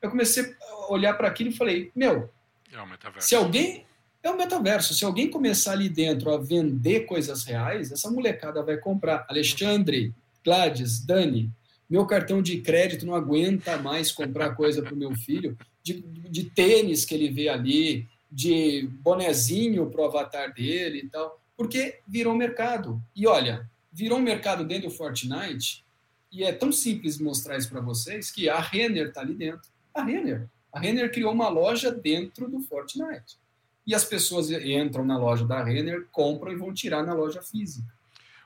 Eu comecei a olhar para aquilo e falei, meu, é se alguém é um metaverso, se alguém começar ali dentro a vender coisas reais, essa molecada vai comprar. Alexandre, Gladys, Dani, meu cartão de crédito não aguenta mais comprar coisa para o meu filho, de, de tênis que ele vê ali, de bonezinho para o avatar dele e tal, porque virou mercado. E olha, virou mercado dentro do Fortnite e é tão simples mostrar isso para vocês que a Renner está ali dentro. A Renner. A Renner criou uma loja dentro do Fortnite. E as pessoas entram na loja da Renner, compram e vão tirar na loja física.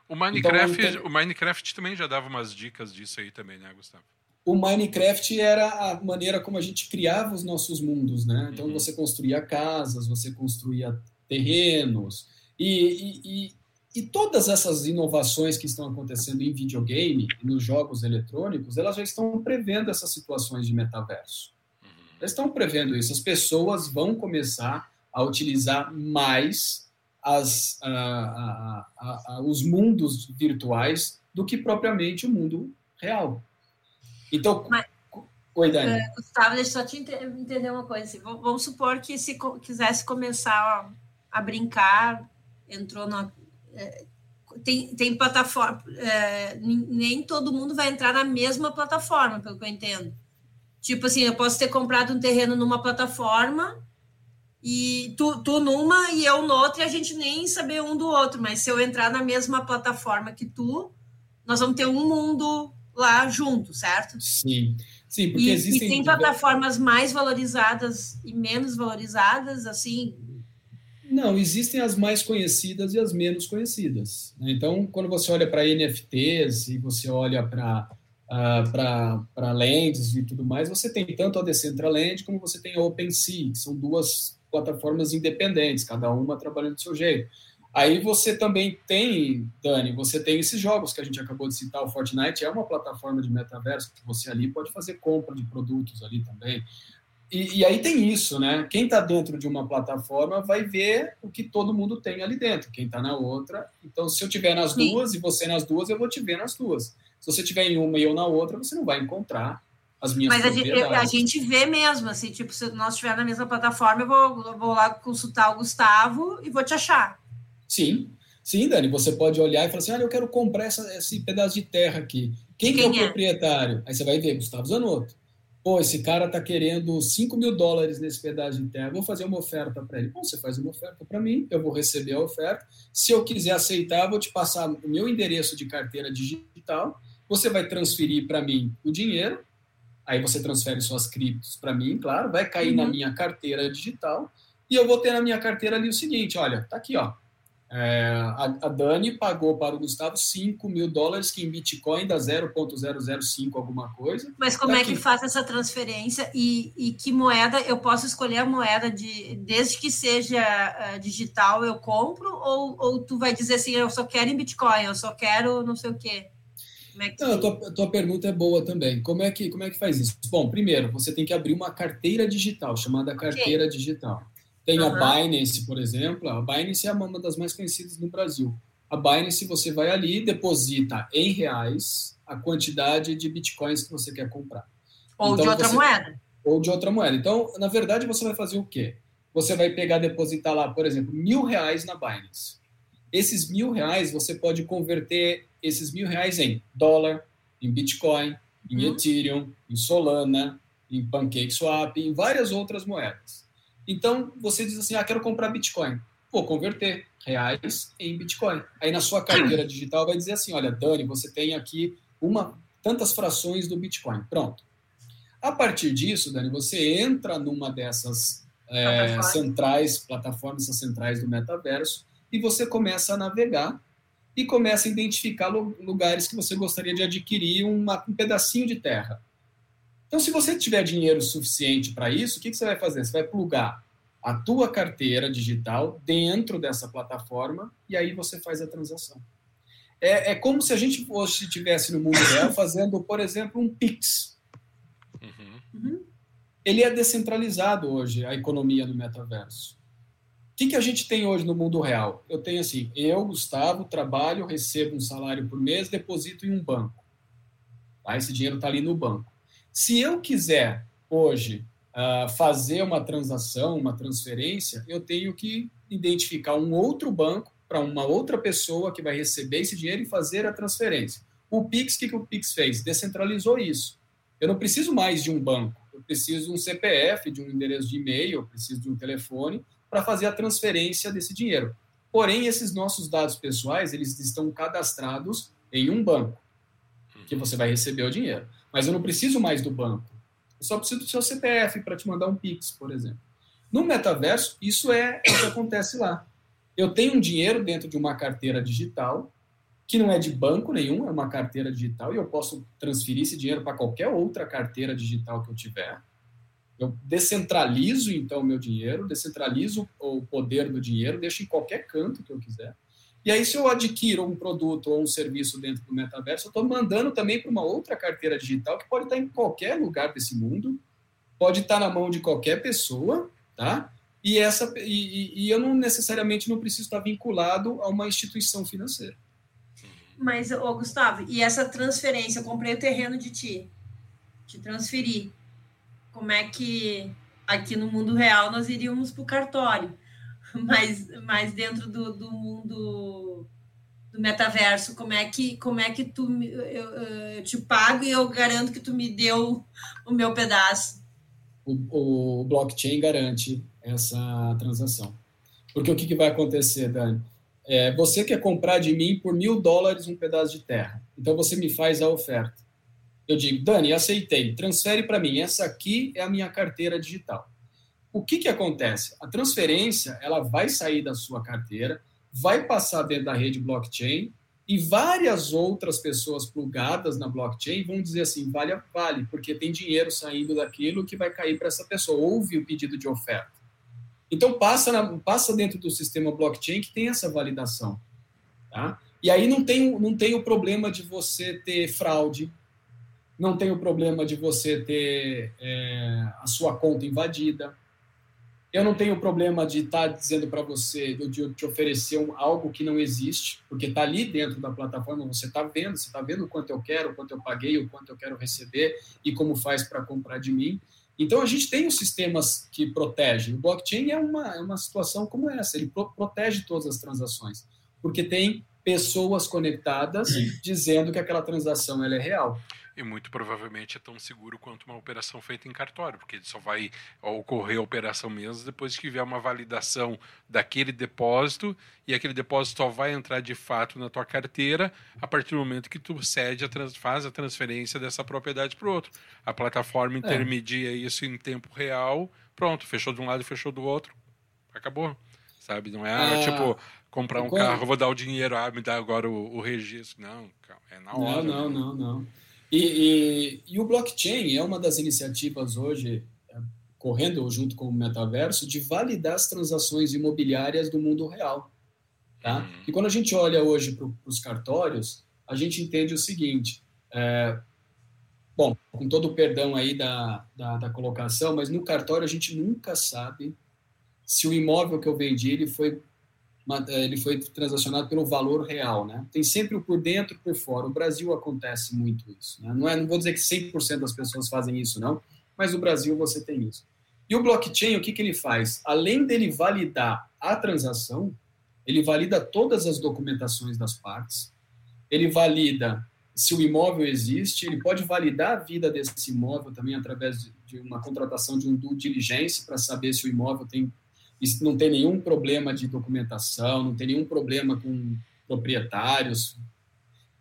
O Minecraft, então, o Minecraft também já dava umas dicas disso aí também, né, Gustavo? O Minecraft era a maneira como a gente criava os nossos mundos, né? Então uhum. você construía casas, você construía terrenos. E, e, e todas essas inovações que estão acontecendo em videogame, nos jogos eletrônicos, elas já estão prevendo essas situações de metaverso. Uhum. Já estão prevendo isso. As pessoas vão começar a utilizar mais as, a, a, a, os mundos virtuais do que propriamente o mundo real. Então, Mas, oi, Dani. Uh, Gustavo, deixa eu só te entender uma coisa. Assim, vamos supor que se quisesse começar a brincar, entrou na, tem, tem plataforma, é, nem todo mundo vai entrar na mesma plataforma, pelo que eu entendo. Tipo assim, eu posso ter comprado um terreno numa plataforma e tu, tu numa e eu noutra e a gente nem saber um do outro, mas se eu entrar na mesma plataforma que tu, nós vamos ter um mundo lá junto, certo? Sim. Sim, porque e, existem. E tem plataformas mais valorizadas e menos valorizadas, assim, não, existem as mais conhecidas e as menos conhecidas. Né? Então, quando você olha para NFTs e você olha para uh, para lentes e tudo mais, você tem tanto a Decentraland como você tem a OpenSea, que são duas plataformas independentes, cada uma trabalhando do seu jeito. Aí você também tem, Dani, você tem esses jogos que a gente acabou de citar, o Fortnite é uma plataforma de metaverso que você ali pode fazer compra de produtos ali também. E, e aí tem isso, né? Quem está dentro de uma plataforma vai ver o que todo mundo tem ali dentro. Quem está na outra, então se eu tiver nas Sim. duas e você nas duas, eu vou te ver nas duas. Se você tiver em uma e eu na outra, você não vai encontrar as minhas Mas a gente, a gente, vê mesmo, assim, tipo, se nós estiver na mesma plataforma, eu vou, vou lá consultar o Gustavo e vou te achar. Sim, sim, Dani, você pode olhar e falar assim, ah, eu quero comprar essa, esse pedaço de terra aqui. Quem, Quem é o é? proprietário? Aí você vai ver, Gustavo Zanotto. Pô, esse cara está querendo 5 mil dólares nesse pedaço de terra, vou fazer uma oferta para ele. Bom, você faz uma oferta para mim, eu vou receber a oferta. Se eu quiser aceitar, vou te passar o meu endereço de carteira digital, você vai transferir para mim o dinheiro, aí você transfere suas criptos para mim, claro, vai cair uhum. na minha carteira digital, e eu vou ter na minha carteira ali o seguinte, olha, tá aqui, ó, é, a, a, Dani pagou para o Gustavo 5 mil dólares, que em Bitcoin dá 0,005 alguma coisa. Mas como é que faz essa transferência e, e, que moeda? Eu posso escolher a moeda de, desde que seja uh, digital, eu compro? Ou, ou tu vai dizer assim, eu só quero em Bitcoin, eu só quero não sei o quê? É que... Não, a, tua, a tua pergunta é boa também. Como é, que, como é que faz isso? Bom, primeiro, você tem que abrir uma carteira digital, chamada carteira okay. digital. Tem uhum. a Binance, por exemplo. A Binance é uma das mais conhecidas no Brasil. A Binance, você vai ali, deposita em reais a quantidade de bitcoins que você quer comprar. Ou então, de outra você... moeda. Ou de outra moeda. Então, na verdade, você vai fazer o quê? Você vai pegar, depositar lá, por exemplo, mil reais na Binance. Esses mil reais, você pode converter esses mil reais em dólar, em Bitcoin, em uhum. Ethereum, em Solana, em PancakeSwap, em várias outras moedas. Então, você diz assim, ah, quero comprar Bitcoin. Vou converter reais em Bitcoin. Aí na sua carteira digital vai dizer assim, olha, Dani, você tem aqui uma tantas frações do Bitcoin. Pronto. A partir disso, Dani, você entra numa dessas é, centrais, plataformas centrais do metaverso, e você começa a navegar e começa a identificar lugares que você gostaria de adquirir uma, um pedacinho de terra. Então, se você tiver dinheiro suficiente para isso, o que, que você vai fazer? Você vai plugar a tua carteira digital dentro dessa plataforma e aí você faz a transação. É, é como se a gente fosse estivesse no mundo real fazendo, por exemplo, um Pix. Uhum. uhum. Ele é descentralizado hoje, a economia no metaverso. Que, que a gente tem hoje no mundo real? Eu tenho assim, eu, Gustavo, trabalho, recebo um salário por mês, deposito em um banco. Tá? Esse dinheiro está ali no banco. Se eu quiser hoje uh, fazer uma transação, uma transferência, eu tenho que identificar um outro banco para uma outra pessoa que vai receber esse dinheiro e fazer a transferência. O Pix, o que, que o Pix fez? Descentralizou isso. Eu não preciso mais de um banco, eu preciso de um CPF, de um endereço de e-mail, eu preciso de um telefone para fazer a transferência desse dinheiro. Porém, esses nossos dados pessoais, eles estão cadastrados em um banco, que você vai receber o dinheiro mas eu não preciso mais do banco. Eu só preciso do seu CPF para te mandar um Pix, por exemplo. No metaverso, isso é o que acontece lá. Eu tenho um dinheiro dentro de uma carteira digital, que não é de banco nenhum, é uma carteira digital, e eu posso transferir esse dinheiro para qualquer outra carteira digital que eu tiver. Eu descentralizo, então, o meu dinheiro, descentralizo o poder do dinheiro, deixo em qualquer canto que eu quiser. E aí, se eu adquiro um produto ou um serviço dentro do metaverso, eu estou mandando também para uma outra carteira digital que pode estar em qualquer lugar desse mundo, pode estar na mão de qualquer pessoa, tá? E, essa, e, e eu não necessariamente não preciso estar vinculado a uma instituição financeira. Mas, ô, Gustavo, e essa transferência, eu comprei o terreno de ti, te transferi. Como é que aqui no mundo real nós iríamos para o cartório? mas, mas dentro do, do mundo do metaverso, como é que como é que tu eu, eu, te pago e eu garanto que tu me deu o meu pedaço? O, o blockchain garante essa transação. Porque o que, que vai acontecer, Dani? É, você quer comprar de mim por mil dólares um pedaço de terra. Então você me faz a oferta. Eu digo, Dani, aceitei. Transfere para mim. Essa aqui é a minha carteira digital. O que, que acontece? A transferência ela vai sair da sua carteira, vai passar dentro da rede blockchain E várias outras pessoas plugadas na blockchain vão dizer assim, vale, vale, porque tem dinheiro saindo daquilo que vai cair para essa pessoa. Houve o pedido de oferta. Então, passa, na, passa dentro do sistema blockchain que tem essa validação. Tá? E aí não tem, não tem o problema de você ter fraude, não tem o problema de você ter é, a sua conta invadida, eu não tenho problema de estar tá dizendo para você, de te oferecer um, algo que não existe, porque está ali dentro da plataforma, você está vendo, você está vendo o quanto eu quero, o quanto eu paguei, o quanto eu quero receber e como faz para comprar de mim. Então, a gente tem os sistemas que protegem. O blockchain é uma, é uma situação como essa, ele pro, protege todas as transações, porque tem pessoas conectadas dizendo que aquela transação ela é real e muito provavelmente é tão seguro quanto uma operação feita em cartório, porque só vai ocorrer a operação mesmo depois que tiver uma validação daquele depósito e aquele depósito só vai entrar de fato na tua carteira a partir do momento que tu cede a trans, faz a transferência dessa propriedade para o outro. A plataforma é. intermedia é. isso em tempo real, pronto, fechou de um lado e fechou do outro, acabou. Sabe, não é ah, tipo comprar um carro, vou dar o dinheiro, ah, me dá agora o, o registro. Não, é na hora. Não, não, não, não. E, e, e, o blockchain é uma das iniciativas hoje, é, correndo junto com o metaverso, de validar as transações imobiliárias do mundo real. Tá? Uhum. E quando a gente olha hoje para os cartórios, a gente entende o seguinte: é, bom, com todo o perdão aí da, da, da, colocação, mas no cartório a gente nunca sabe se o imóvel que eu vendi ele foi ele foi transacionado pelo valor real, né? Tem sempre o por dentro e por fora. O Brasil acontece muito isso, né? Não é, não vou dizer que 100% das pessoas fazem isso, não, mas no Brasil você tem isso. E o blockchain, o que, que ele faz? Além dele validar a transação, ele valida todas as documentações das partes, ele valida se o imóvel existe, ele pode validar a vida desse imóvel também através de uma contratação de um due diligence para saber se o imóvel tem não tem nenhum problema de documentação, não tem nenhum problema com proprietários,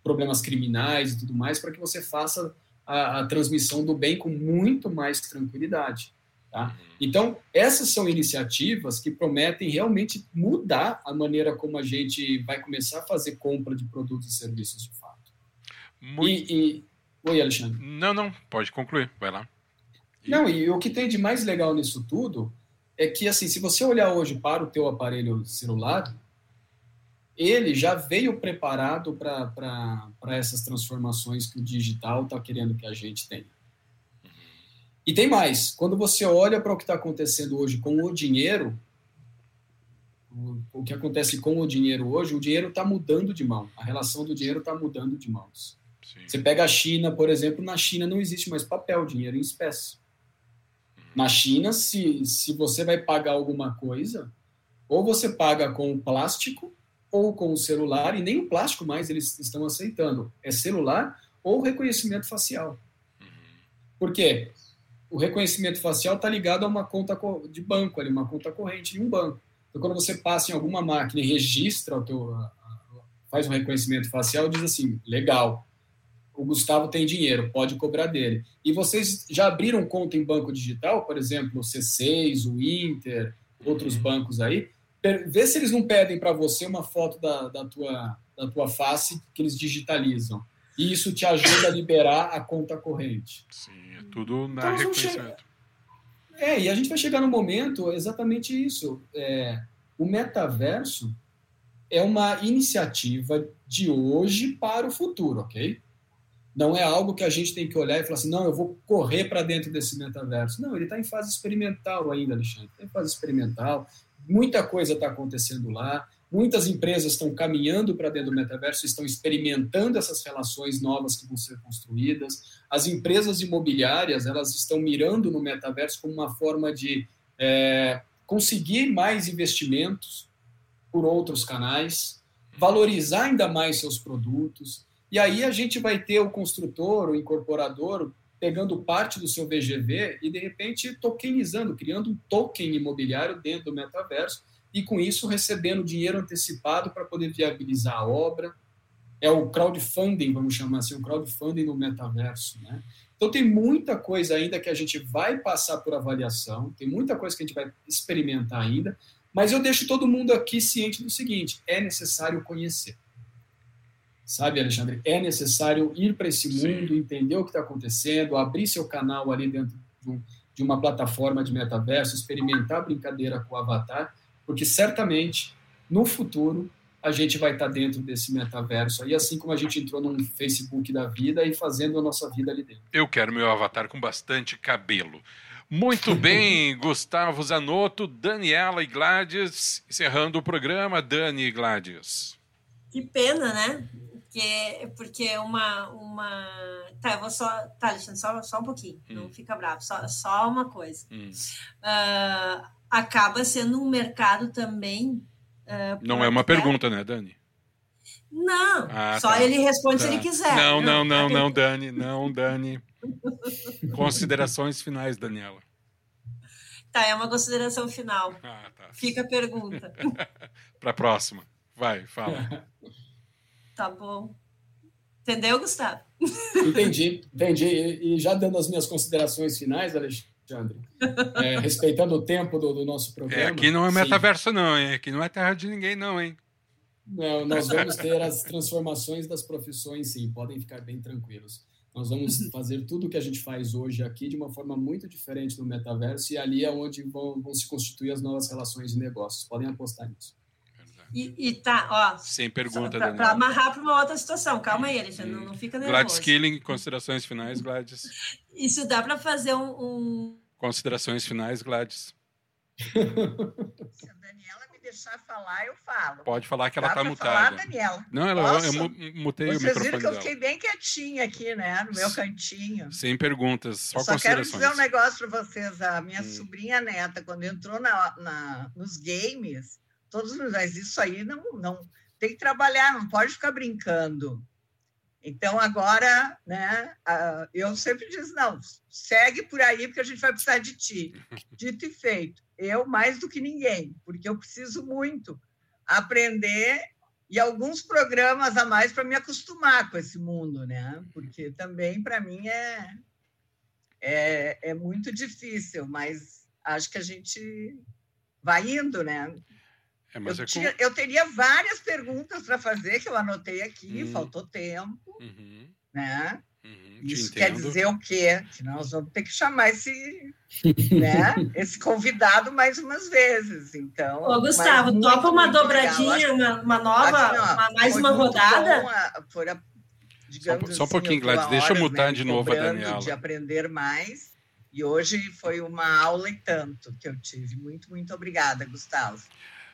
problemas criminais e tudo mais, para que você faça a, a, transmissão do bem com muito mais tranquilidade. Tá? Então, essas são iniciativas que prometem realmente mudar a maneira como a gente vai começar a fazer compra de produtos e serviços de fato. Muito... E, e... Oi, Alexandre. Não, não, pode concluir, vai lá. E... Não, e o que tem de mais legal nisso tudo é que, assim, se você olhar hoje para o teu aparelho celular, ele já veio preparado para essas transformações que o digital está querendo que a gente tenha. E tem mais. Quando você olha para o que está acontecendo hoje com o dinheiro, o, que acontece com o dinheiro hoje, o dinheiro está mudando de mão. A relação do dinheiro está mudando de mãos. Sim. Você pega a China, por exemplo, na China não existe mais papel, dinheiro em espécie. Na China, se, se você vai pagar alguma coisa, ou você paga com plástico ou com o celular, e nem o plástico mais eles estão aceitando. É celular ou reconhecimento facial. Por quê? O reconhecimento facial está ligado a uma conta de banco, ali, uma conta corrente de um banco. Então, quando você passa em alguma máquina e registra o teu, faz um reconhecimento facial, diz assim, legal, o Gustavo tem dinheiro, pode cobrar dele. E vocês já abriram conta em banco digital, por exemplo, o C6, o Inter, outros uhum. bancos aí? Vê se eles não pedem para você uma foto da, da, tua, da tua face que eles digitalizam. E isso te ajuda a liberar a conta corrente. Sim, é tudo na então, reconhecimento. É, e a gente vai chegar no momento exatamente isso. É, o metaverso é uma iniciativa de hoje para o futuro, ok? Não é algo que a gente tem que olhar e falar assim, não, eu vou correr para dentro desse metaverso. Não, ele está em fase experimental ainda, Alexandre. Está em fase experimental. Muita coisa está acontecendo lá. Muitas empresas estão caminhando para dentro do metaverso, estão experimentando essas relações novas que vão ser construídas. As empresas imobiliárias elas estão mirando no metaverso como uma forma de é, conseguir mais investimentos por outros canais, valorizar ainda mais seus produtos, e aí a gente vai ter o construtor, o incorporador, pegando parte do seu VGV e, de repente, tokenizando, criando um token imobiliário dentro do metaverso e, com isso, recebendo dinheiro antecipado para poder viabilizar a obra. É o crowdfunding, vamos chamar assim, o crowdfunding no metaverso. Né? Então, tem muita coisa ainda que a gente vai passar por avaliação, tem muita coisa que a gente vai experimentar ainda, mas eu deixo todo mundo aqui ciente do seguinte: é necessário conhecer. Sabe, Alexandre? É necessário ir para esse mundo, Sim. entender o que está acontecendo, abrir seu canal ali dentro de uma plataforma de metaverso, experimentar a brincadeira com o avatar, porque certamente no futuro a gente vai estar tá dentro desse metaverso aí, assim como a gente entrou num Facebook da vida e fazendo a nossa vida ali dentro. Eu quero meu avatar com bastante cabelo. Muito bem, Gustavo Zanotto, Daniela e Gladys, encerrando o programa, Dani e Gladys. Que pena, né? Porque, porque uma, uma. Tá, eu vou só. Tá, Alexandre, só, só um pouquinho, hum. não fica bravo, só, só uma coisa. Hum. Uh, acaba sendo um mercado também. Uh, não é uma pergunta, né, Dani? Não, ah, só tá. ele responde tá. se ele quiser. Não, não, não, não, Dani, não, Dani. Considerações finais, Daniela. Tá, é uma consideração final. Ah, tá. Fica a pergunta. Para a próxima. Vai, fala. Tá bom. Entendeu, Gustavo? Entendi, entendi. E, já dando as minhas considerações finais, Alexandre, é, respeitando o tempo do, do nosso programa. É, aqui não é metaverso, sim. não, hein? Aqui não é terra de ninguém, não, hein? Não, nós vamos ter as transformações das profissões, sim, podem ficar bem tranquilos. Nós vamos fazer tudo o que a gente faz hoje aqui de uma forma muito diferente no metaverso e ali é onde vão, vão se constituir as novas relações de negócios. Podem apostar nisso. E, e tá, ó. Sem pergunta, Para amarrar para uma outra situação. Calma aí, Alexandre, hum. não, não fica nervoso. Gladys Killing, considerações finais, Gladys. Isso dá para fazer um, um, Considerações finais, Gladys. Se a Daniela me deixar falar, eu falo. Pode falar que ela está mutada. Falar, Daniela. Não, ela, eu, eu mutei Vocês o microfone Vocês viram que eu fiquei bem quietinha aqui, né? No meu cantinho. Sem perguntas, só, eu só quero dizer um negócio para vocês. A minha hum. sobrinha neta, quando entrou na, na, nos games todos mas isso aí não, não tem que trabalhar, não pode ficar brincando. Então, agora, né, eu sempre diz, não, segue por aí, porque a gente vai precisar de ti. Dito e feito. Eu, mais do que ninguém, porque eu preciso muito aprender e alguns programas a mais para me acostumar com esse mundo, né? Porque também, para mim, é, é, é muito difícil, mas acho que a gente vai indo, né? É, eu, é tinha, com... eu, teria várias perguntas para fazer que eu anotei aqui, hum. faltou tempo, uhum. né? Uhum, Isso quer dizer o quê? Que nós vamos ter que chamar esse, né, esse convidado mais umas vezes. Então, Ô, Gustavo, topa uma dobradinha, uma, uma, nova, assim, uma, mais uma rodada? A, a, digamos só, só um assim, pouquinho, Gladys, deixa eu mutar né, de novo a Daniela. De aprender mais. E hoje foi uma aula e tanto que eu tive. Muito, muito obrigada, Gustavo.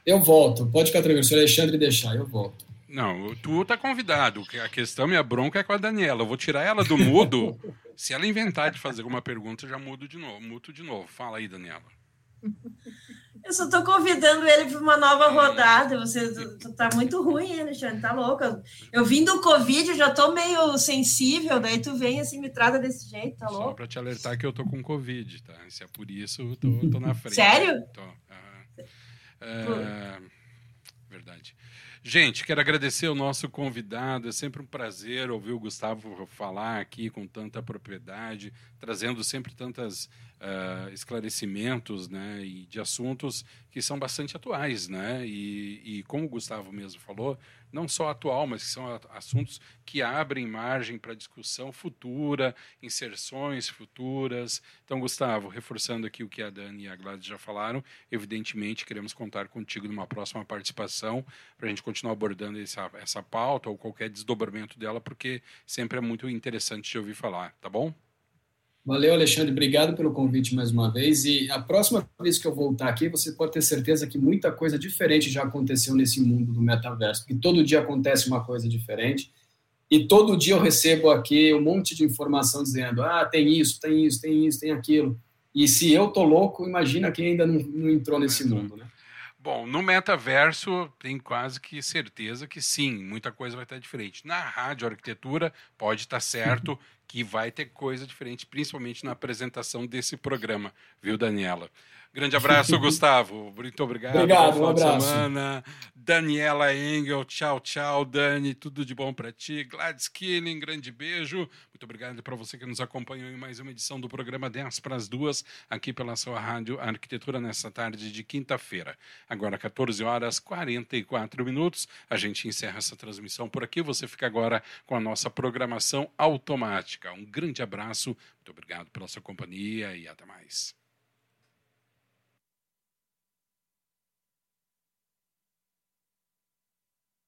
Eu volto. Pode ficar tranquilo. Se o Alexandre deixar, eu volto. Não, tu tá convidado. A questão, minha bronca é com a Daniela. Eu vou tirar ela do mudo. Se ela inventar de fazer alguma pergunta, eu já mudo de novo. Muto de novo. Fala aí, Daniela. Eu só tô convidando ele para uma nova rodada. Você tá muito ruim, Alexandre. Tá louco. Eu vim do Covid, já tô meio sensível. Daí tu vem assim, me trata desse jeito, tá louco? Só para te alertar que eu tô com Covid, tá? Se é por isso, eu tô, tô na frente. Sério? Tô. É, verdade. Gente, quero agradecer o nosso convidado. É sempre um prazer ouvir o Gustavo falar aqui com tanta propriedade, trazendo sempre tantos uh, eh, esclarecimentos né, e de assuntos que são bastante atuais. Né? E, e como o Gustavo mesmo falou, não só atual, mas que são assuntos que abrem margem para discussão futura, inserções futuras. Então, Gustavo, reforçando aqui o que a Dani e a Gladys já falaram, evidentemente queremos contar contigo numa próxima participação para a gente continuar abordando essa, essa pauta ou qualquer desdobramento dela, porque sempre é muito interessante de ouvir falar, tá bom? Valeu, Alexandre. Obrigado pelo convite mais uma vez. E a próxima vez que eu voltar aqui, você pode ter certeza que muita coisa diferente já aconteceu nesse mundo do metaverso, porque todo dia acontece uma coisa diferente. E todo dia eu recebo aqui um monte de informação dizendo: ah, tem isso, tem isso, tem isso, tem aquilo. E se eu tô louco, imagina quem ainda não, não entrou nesse mundo, né? Bom, no metaverso tem quase que certeza que sim, muita coisa vai estar diferente. Na rádio arquitetura pode estar certo que vai ter coisa diferente, principalmente na apresentação desse programa, viu, Daniela? Grande abraço, Gustavo. Muito obrigado. Obrigado, um abraço. Semana. Daniela Engel, tchau, tchau, Dani, tudo de bom para ti. Gladys Killing, grande beijo. Muito obrigado para você que nos acompanhou em mais uma edição do programa 10 para as duas, aqui pela sua rádio Arquitetura, nessa tarde de quinta-feira. Agora, 14 horas 44 minutos. A gente encerra essa transmissão por aqui. Você fica agora com a nossa programação automática. Um grande abraço, muito obrigado pela sua companhia e até mais.